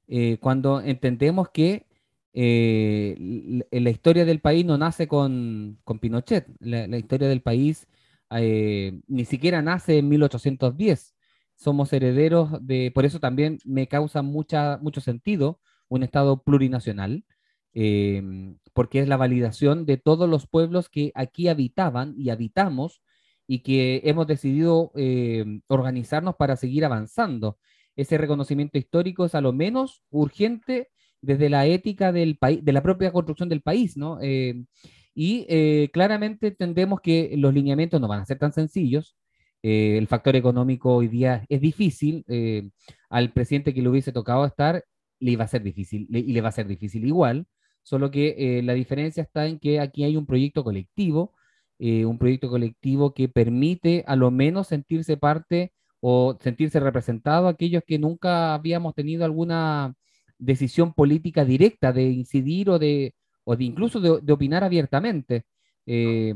eh, cuando entendemos que eh, la historia del país no nace con, Pinochet, la, historia del país eh, ni siquiera nace en 1810. Somos herederos de, por eso también me causa mucho sentido un Estado plurinacional, em, porque es la validación de todos los pueblos que aquí habitaban y habitamos y que hemos decidido em, organizarnos para seguir avanzando. Ese reconocimiento histórico es a lo menos urgente desde la ética del país, de la propia construcción del país, ¿no? Eh, y eh, claramente entendemos que los lineamientos no van a ser tan sencillos. Eh, el factor económico hoy día es difícil. al presidente que le hubiese tocado estar, le iba a ser difícil y le va a ser difícil igual. Solo que la diferencia está en que aquí hay un proyecto colectivo, un proyecto colectivo que permite a lo menos sentirse parte o sentirse representado aquellos que nunca habíamos tenido alguna decisión política directa de incidir o de, o de incluso de, opinar abiertamente. Eh,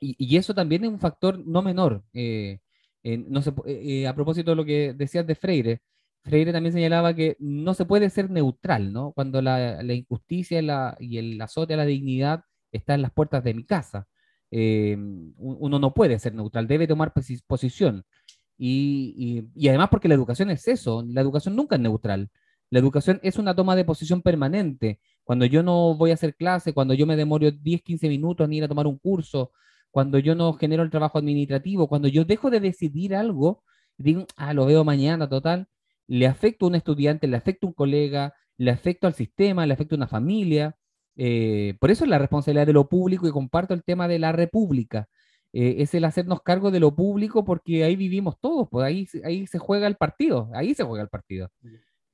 y, eso también es un factor no menor. Eh, eh, a propósito de lo que decías de Freire, Freire también señalaba que no se puede ser neutral, ¿no? Cuando la, injusticia y, la, y, el azote a la dignidad está en las puertas de mi casa. uno no puede ser neutral, debe tomar posición. y, además porque la educación es eso, la educación nunca es neutral. La educación es una toma de posición permanente. Cuando yo no voy a hacer clase, cuando yo me demoro 10, 15 minutos en ir a tomar un curso, cuando yo no genero el trabajo administrativo, cuando yo dejo de decidir algo, digo, ah, lo veo mañana, total, le afecto a un estudiante, le afecto a un colega, le afecto al sistema, le afecto a una familia. Eh, por eso es la responsabilidad de lo público y comparto el tema de la república. Eh, es el hacernos cargo de lo público porque ahí vivimos todos, pues ahí, ahí se juega el partido, ahí se juega el partido.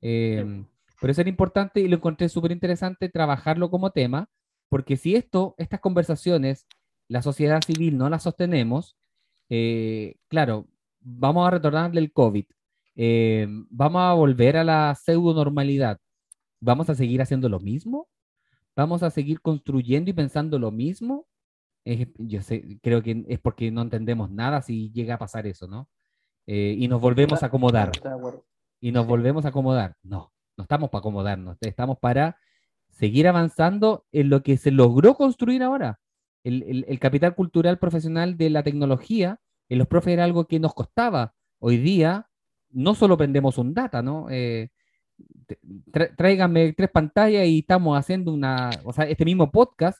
Eh, por eso era importante y lo encontré súper interesante trabajarlo como tema, porque si esto, estas conversaciones, la sociedad civil no las sostenemos, eh, claro, vamos a retornar del COVID, eh, vamos a volver a la pseudo normalidad, vamos a seguir haciendo lo mismo, vamos a seguir construyendo y pensando lo mismo. yo sé, creo que es porque no entendemos nada si llega a pasar eso, ¿no? y nos volvemos a acomodar y nos volvemos a acomodar. No, no estamos para acomodarnos, estamos para seguir avanzando en lo que se logró construir ahora. El, capital cultural profesional de la tecnología, en los profes era algo que nos costaba. Hoy día no solo prendemos un data, ¿no? Eh, tráiganme tres pantallas y estamos haciendo una, o sea, este mismo podcast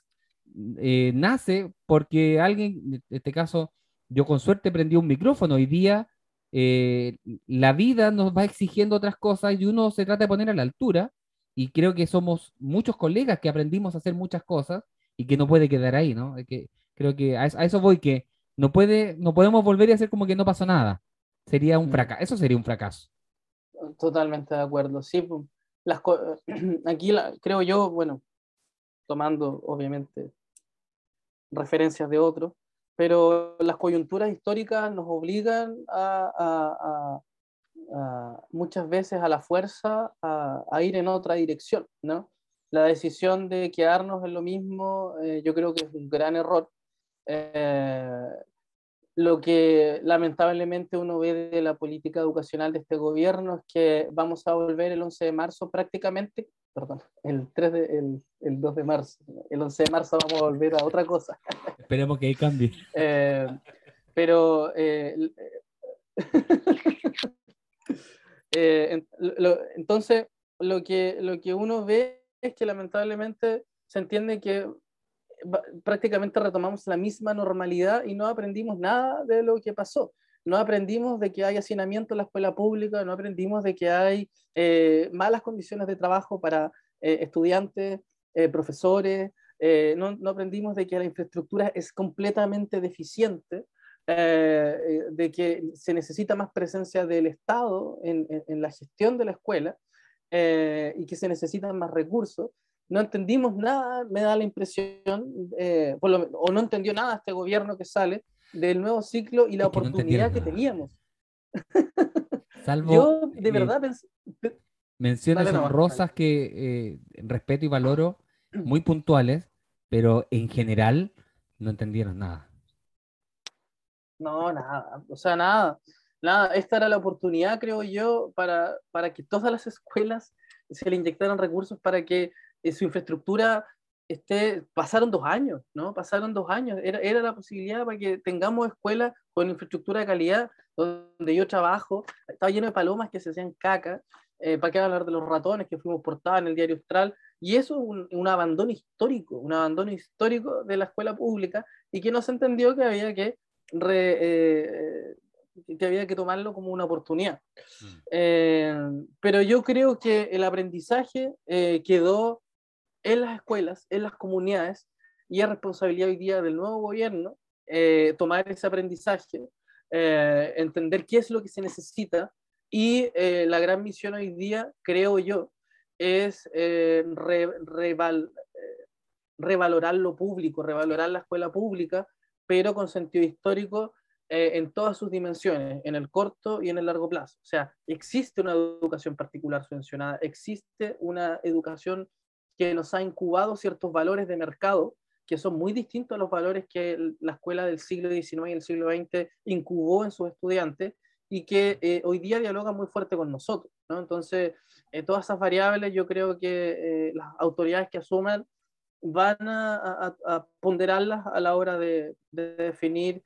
eh, nace porque alguien, en este caso, yo con suerte prendí un micrófono. Hoy día eh, la vida nos va exigiendo otras cosas y uno se trata de poner a la altura y creo que somos muchos colegas que aprendimos a hacer muchas cosas y que no puede quedar ahí, ¿no? Que, creo que a eso, voy, que no, puede, no podemos volver a hacer como que no pasó nada. Sería un mm. fracaso, eso sería un fracaso. Totalmente de acuerdo, sí. Las, [clears throat] aquí creo yo, bueno, tomando obviamente referencias de otros, pero las coyunturas históricas nos obligan a, muchas veces a la fuerza a, ir en otra dirección, ¿no? La decisión de quedarnos en lo mismo, eh, yo creo que es un gran error. Eh, lo que lamentablemente uno ve de la política educacional de este gobierno es que vamos a volver el 11 de marzo prácticamente, perdón, el, 3 de, el, 2 de marzo, el 11 de marzo vamos a volver a otra cosa. [laughs] Esperemos que cambie. Eh, pero eh, eh, [laughs] entonces lo que, lo que uno ve es que lamentablemente se entiende que prácticamente retomamos la misma normalidad y no aprendimos nada de lo que pasó. No aprendimos de que hay hacinamiento en la escuela pública, no aprendimos de que hay eh, malas condiciones de trabajo para eh, estudiantes, profesores, no, no, aprendimos de que la infraestructura es completamente deficiente, de que se necesita más presencia del Estado en, en, la gestión de la escuela y que se necesitan más recursos. No entendimos nada, me da la impresión, eh, o no entendió nada este gobierno que sale del nuevo ciclo y la oportunidad que teníamos. Salvo, Yo de eh, verdad pensé, menciones honrosas que eh, respeto y valoro, [clears throat] muy puntuales, pero en general no entendieron nada. No, nada, o sea, nada, nada. Esta era la oportunidad, creo yo, para, para que todas las escuelas se le inyectaran recursos para que su infraestructura esté, pasaron dos años, ¿no? Pasaron dos años, era, era la posibilidad para que tengamos escuelas con infraestructura de calidad, donde yo trabajo, estaba lleno de palomas que se hacían caca, eh, para qué hablar de los ratones que fuimos portados en el diario Austral, y eso es un, un, abandono histórico, un abandono histórico de la escuela pública, y que no se entendió que había que eh, que había que tomarlo como una oportunidad. Mm. Eh, pero yo creo que el aprendizaje quedó en las escuelas, en las comunidades, y es responsabilidad hoy día del nuevo gobierno eh, tomar ese aprendizaje, eh, entender qué es lo que se necesita, y eh, la gran misión hoy día, creo yo, es revalorar lo público, revalorar la escuela pública, pero con sentido histórico en todas sus dimensiones, en el corto y en el largo plazo. O sea, existe una educación particular subvencionada, existe una educación que nos ha incubado ciertos valores de mercado que son muy distintos a los valores que la escuela del siglo XIX y el siglo XX incubó en sus estudiantes y que eh, hoy día dialogan muy fuerte con nosotros. ¿no? Entonces, eh, todas esas variables yo creo que eh, las autoridades que asuman van a, a, ponderarlas a la hora de, de definir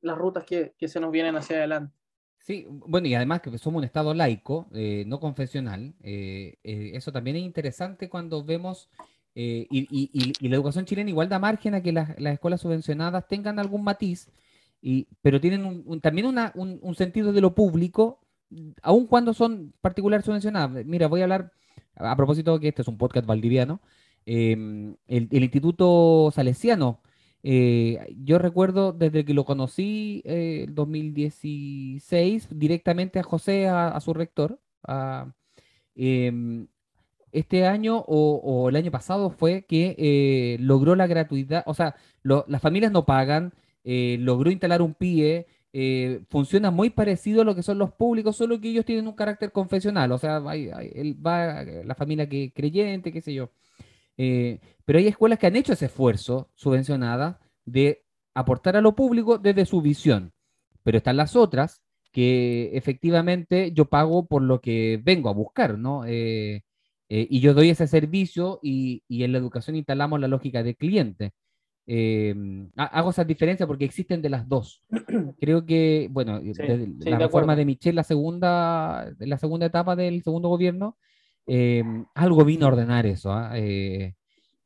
las rutas que se nos vienen hacia adelante. Sí, bueno, y además que somos un Estado laico, eh, no confesional, eh, eh, eso también es interesante cuando vemos, y, la educación chilena igual da margen a que las, escuelas subvencionadas tengan algún matiz, y, pero tienen también un, sentido de lo público, aun cuando son particular subvencionadas. Mira, voy a hablar, a propósito que este es un podcast valdiviano, el, el Instituto Salesiano, eh, yo recuerdo desde que lo conocí en eh, 2016 directamente a José, a, su rector. Em, este año o, el año pasado fue que eh, logró la gratuidad, o sea, las familias no pagan, logró instalar un PIE, funciona muy parecido a lo que son los públicos, solo que ellos tienen un carácter confesional, o sea, va la familia que creyente, qué sé yo. Eh, pero hay escuelas que han hecho ese esfuerzo subvencionada de aportar a lo público desde su visión. Pero están las otras que efectivamente yo pago por lo que vengo a buscar, ¿no? Eh, eh, y yo doy ese servicio y, en la educación instalamos la lógica de cliente. hago esa diferencia porque existen de las dos. [clears throat] Creo que, bueno, la reforma de Michel, la segunda, la segunda etapa del segundo gobierno, eh, algo vino a ordenar eso, ¿ah? eh,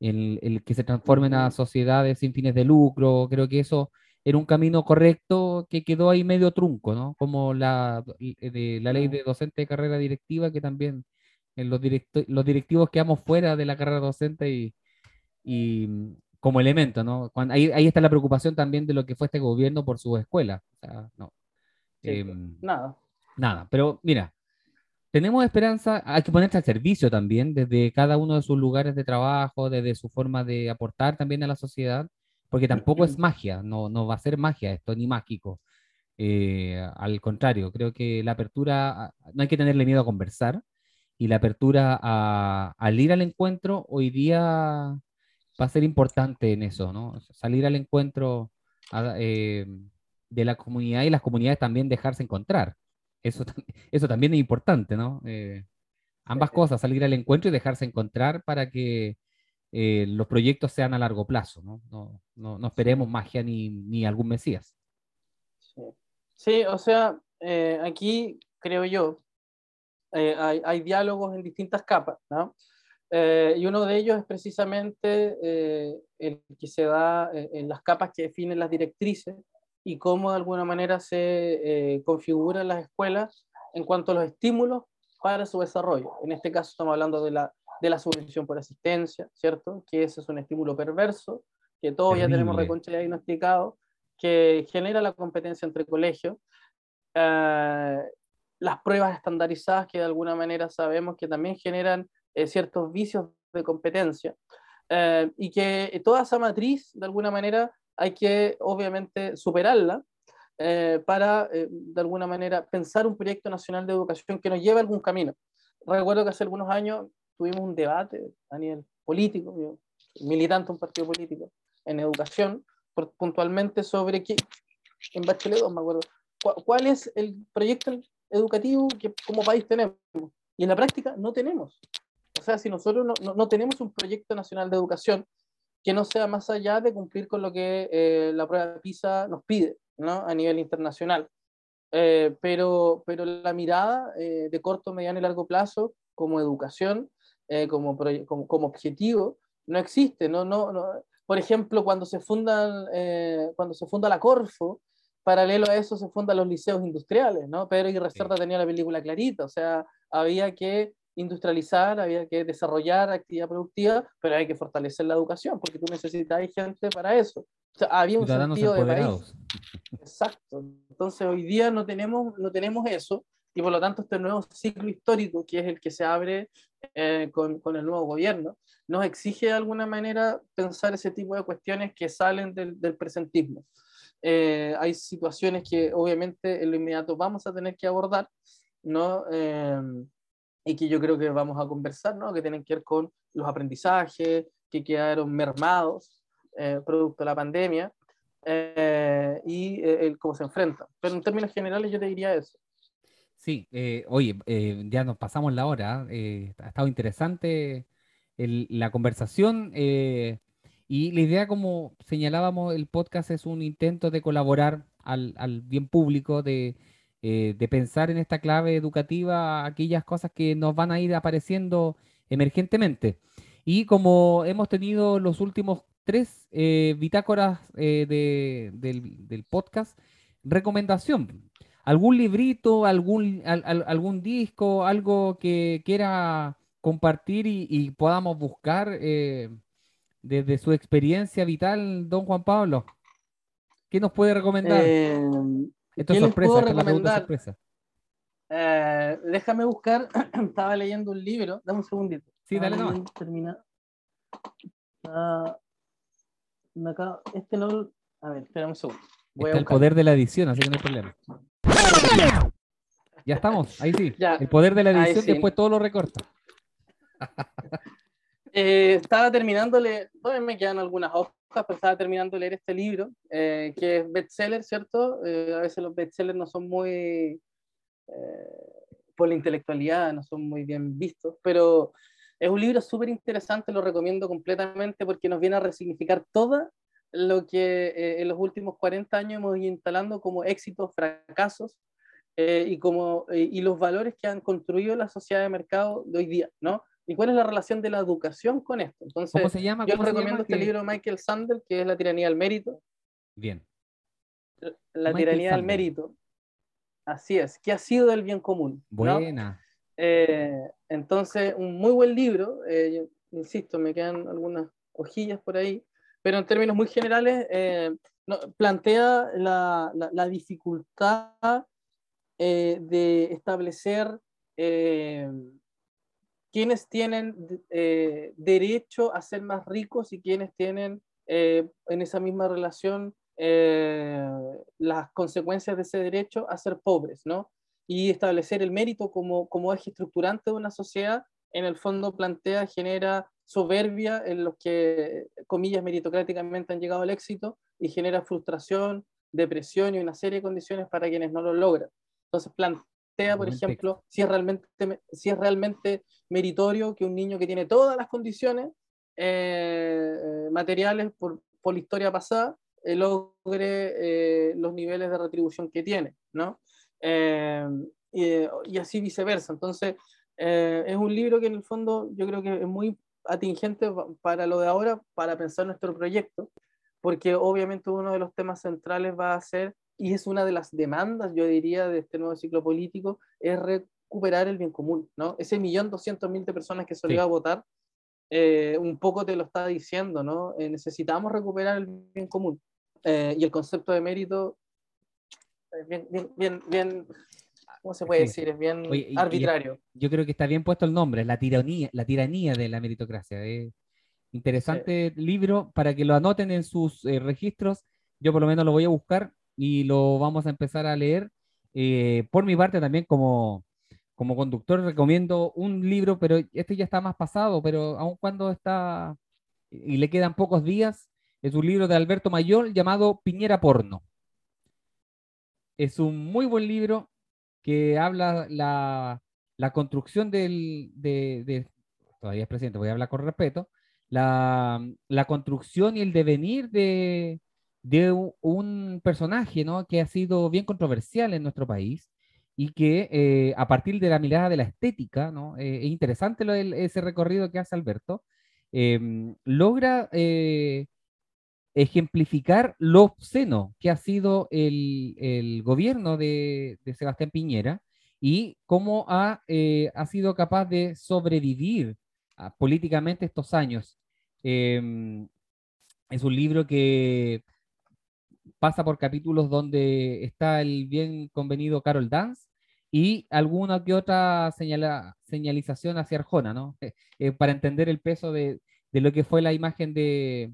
el, que se transformen a sociedades sin fines de lucro, creo que eso era un camino correcto que quedó ahí medio trunco, ¿no? Como la, de, la ley de docente de carrera directiva, que también en los, los directivos quedamos fuera de la carrera docente y, y como elemento, ¿no? ahí, ahí, está la preocupación también de lo que fue este gobierno por su escuela. no. Em, nada. Nada, pero mira, tenemos esperanza, hay que ponerse al servicio también, desde cada uno de sus lugares de trabajo, desde su forma de aportar también a la sociedad, porque tampoco es magia, no, no va a ser magia esto, ni mágico. Eh, al contrario, creo que la apertura, no hay que tenerle miedo a conversar, y la apertura a, al ir al encuentro hoy día va a ser importante en eso, ¿no? Salir al encuentro eh, de la comunidad y las comunidades también dejarse encontrar. Eso, [laughs] eso también es importante, ¿no? Eh, ambas cosas, salir al encuentro y dejarse encontrar para que eh, los proyectos sean a largo plazo, ¿no? No, no, no esperemos magia ni, ni, algún Mesías. Sí, o sea, eh, aquí creo yo, hay, hay, diálogos en distintas capas, ¿no? Eh, y uno de ellos es precisamente eh, el que se da en las capas que definen las directrices y cómo de alguna manera se configuran las escuelas en cuanto a los estímulos para su desarrollo. En este caso estamos hablando de la, de la subvención por asistencia, ¿cierto? Que ese es un estímulo perverso, que todos ya tenemos reconcha diagnosticado, que genera la competencia entre colegios. las pruebas estandarizadas que de alguna manera sabemos que también generan eh, ciertos vicios de competencia, eh, y que toda esa matriz, de alguna manera, hay que obviamente superarla eh, para, de alguna manera, pensar un proyecto nacional de educación que nos lleve a algún camino. Recuerdo que hace algunos años tuvimos un debate a nivel político, yo, militante de un partido político, en educación, puntualmente sobre qué, en Bachelet 2 me acuerdo, cuál, es el proyecto educativo que como país tenemos. Y en la práctica no tenemos. O sea, si nosotros no, no, tenemos un proyecto nacional de educación que no sea más allá de cumplir con lo que eh, la prueba de PISA nos pide ¿no? a nivel internacional. Eh, pero, pero la mirada eh, de corto, mediano y largo plazo como educación, como, como, como, objetivo, no existe. No, no, no. Por ejemplo, cuando se, fundan, cuando se funda la Corfo, paralelo a eso se fundan los liceos industriales, ¿no? Pedro y Reserta tenía la película clarita, o sea, había que industrializar, había que desarrollar actividad productiva, pero hay que fortalecer la educación, porque tú necesitas gente para eso. O sea, había un sentido de país. Exacto. Entonces hoy día no tenemos, no tenemos eso, y por lo tanto este nuevo ciclo histórico, que es el que se abre eh, con, con, el nuevo gobierno, nos exige de alguna manera pensar ese tipo de cuestiones que salen del, del presentismo. Eh, hay situaciones que obviamente en lo inmediato vamos a tener que abordar, ¿no? Eh, y que yo creo que vamos a conversar, ¿no? que tienen que ver con los aprendizajes que quedaron mermados eh, producto de la pandemia eh, y eh, el cómo se enfrentan. Pero en términos generales yo te diría eso. Sí, oye, ya nos pasamos la hora, ha estado interesante la conversación y la idea, como señalábamos, el podcast es un intento de colaborar al, al bien público, de eh, de pensar en esta clave educativa aquellas cosas que nos van a ir apareciendo emergentemente. Y como hemos tenido los últimos tres eh, bitácoras eh, del, podcast, recomendación. ¿Algún librito, algún, algún disco, algo que quiera compartir y, podamos buscar desde su experiencia vital, don Juan Pablo? ¿Qué nos puede recomendar? Esto es sorpresa, sorpresa. Eh, déjame buscar, [clears throat] estaba leyendo un libro, dame un segundito. Sí, dale no. Termina. Ah, este no, a ver, espera un segundo. Voy el poder de la edición, así que no hay problema. Ya estamos, ahí sí. El poder de la edición después todo lo recorta. [laughs] Eh, estaba terminando, todavía me quedan algunas hojas, pero estaba terminando de leer este libro, eh, que es bestseller, ¿cierto? Eh, a veces los bestsellers no son muy, por la intelectualidad, no son muy bien vistos, pero es un libro súper interesante, lo recomiendo completamente porque nos viene a resignificar todo lo que en los últimos 40 años hemos ido instalando como éxitos, fracasos y, como, y los valores que han construido la sociedad de mercado de hoy día, ¿no? ¿Y cuál es la relación de la educación con esto? Entonces, ¿Cómo se llama? yo recomiendo este libro de Michael Sandel, que es La tiranía del mérito. Bien. La tiranía del mérito. Así es. ¿Qué ha sido del bien común? Buena. Eh, entonces, un muy buen libro. Eh, insisto, me quedan algunas hojillas por ahí. Pero en términos muy generales, eh, plantea la, la dificultad de establecer quienes tienen eh, derecho a ser más ricos y quienes tienen eh, en esa misma relación eh, las consecuencias de ese derecho a ser pobres, ¿no? Y establecer el mérito como, como eje estructurante de una sociedad, en el fondo plantea, genera soberbia en los que, comillas, meritocráticamente han llegado al éxito y genera frustración, depresión y una serie de condiciones para quienes no lo logran. Entonces plantea por ejemplo, si es, realmente, si es realmente meritorio que un niño que tiene todas las condiciones eh, materiales por, por, la historia pasada eh, logre eh, los niveles de retribución que tiene, ¿no? Y, y, así viceversa. Entonces, Eh, es un libro que en el fondo yo creo que es muy atingente para lo de ahora, para pensar nuestro proyecto, porque obviamente uno de los temas centrales va a ser, y es una de las demandas, yo diría, de este nuevo ciclo político, es recuperar el bien común, ¿no? Ese millón doscientos mil de personas que salió a votar, eh, un poco te lo está diciendo, ¿no? Eh, necesitamos recuperar el bien común. y el concepto de mérito, bien, bien, bien, bien ¿cómo se puede decir? Es bien arbitrario. yo creo que está bien puesto el nombre, la tiranía, la tiranía de la meritocracia. interesante libro para que lo anoten en sus eh, registros. Yo por lo menos lo voy a buscar y lo vamos a empezar a leer. Eh, por mi parte también como, como conductor recomiendo un libro, pero este ya está más pasado, pero aun cuando está y le quedan pocos días, es un libro de Alberto Mayor llamado Piñera Porno. Es un muy buen libro, que habla la, la construcción del, de, todavía es presidente, voy a hablar con respeto, la, la construcción y el devenir de, de un, personaje ¿no? que ha sido bien controversial en nuestro país y que eh, a partir de la mirada de la estética, ¿no? Eh, es interesante ese recorrido que hace Alberto, em, logra eh, ejemplificar lo obsceno que ha sido el, gobierno de, Sebastián Piñera y cómo ha, ha sido capaz de sobrevivir ah, políticamente estos años. Em, es un libro que pasa por capítulos donde está el bien convenido Carol Dance y alguna que otra señalización hacia Arjona, ¿no? [laughs] Eh, para entender el peso de, de, lo que fue la imagen de,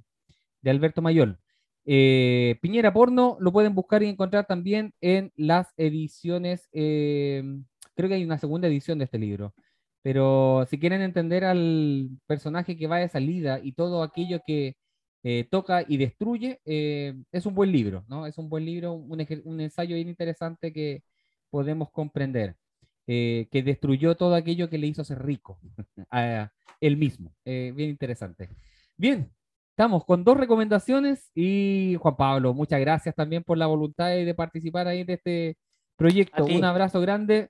de Alberto Mayol. Eh, Piñera Porno lo pueden buscar y encontrar también en las ediciones, eh, creo que hay una segunda edición de este libro, pero si quieren entender al personaje que va de salida y todo aquello que eh, toca y destruye, es un buen libro, ¿no? Es un buen libro, un, ensayo bien interesante que podemos comprender, que destruyó todo aquello que le hizo ser rico [laughs] a él mismo. bien interesante. Bien, Estamos con dos recomendaciones y Juan Pablo, muchas gracias también por la voluntad de participar ahí de este proyecto. Un abrazo grande.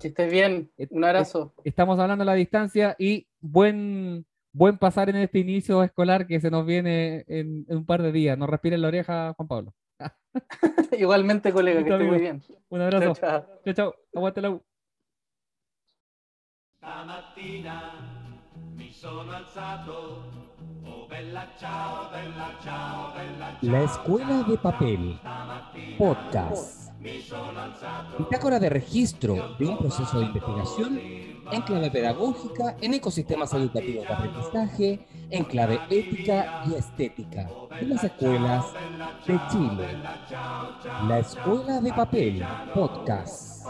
Que estés bien, un abrazo. Estamos hablando a la distancia y buen, buen pasar en este inicio escolar que se nos viene en, un par de días. Nos respira en la oreja, Juan Pablo. [laughs] Igualmente, colega, que esté muy bien. Un abrazo. Chao, chao. chao, Aguante la U. La Escuela de Papel, podcast. Bitácora de registro de un proceso de investigación en clave pedagógica, en ecosistemas educativos de aprendizaje, en clave ética y estética de las escuelas de Chile. La Escuela de Papel, podcast.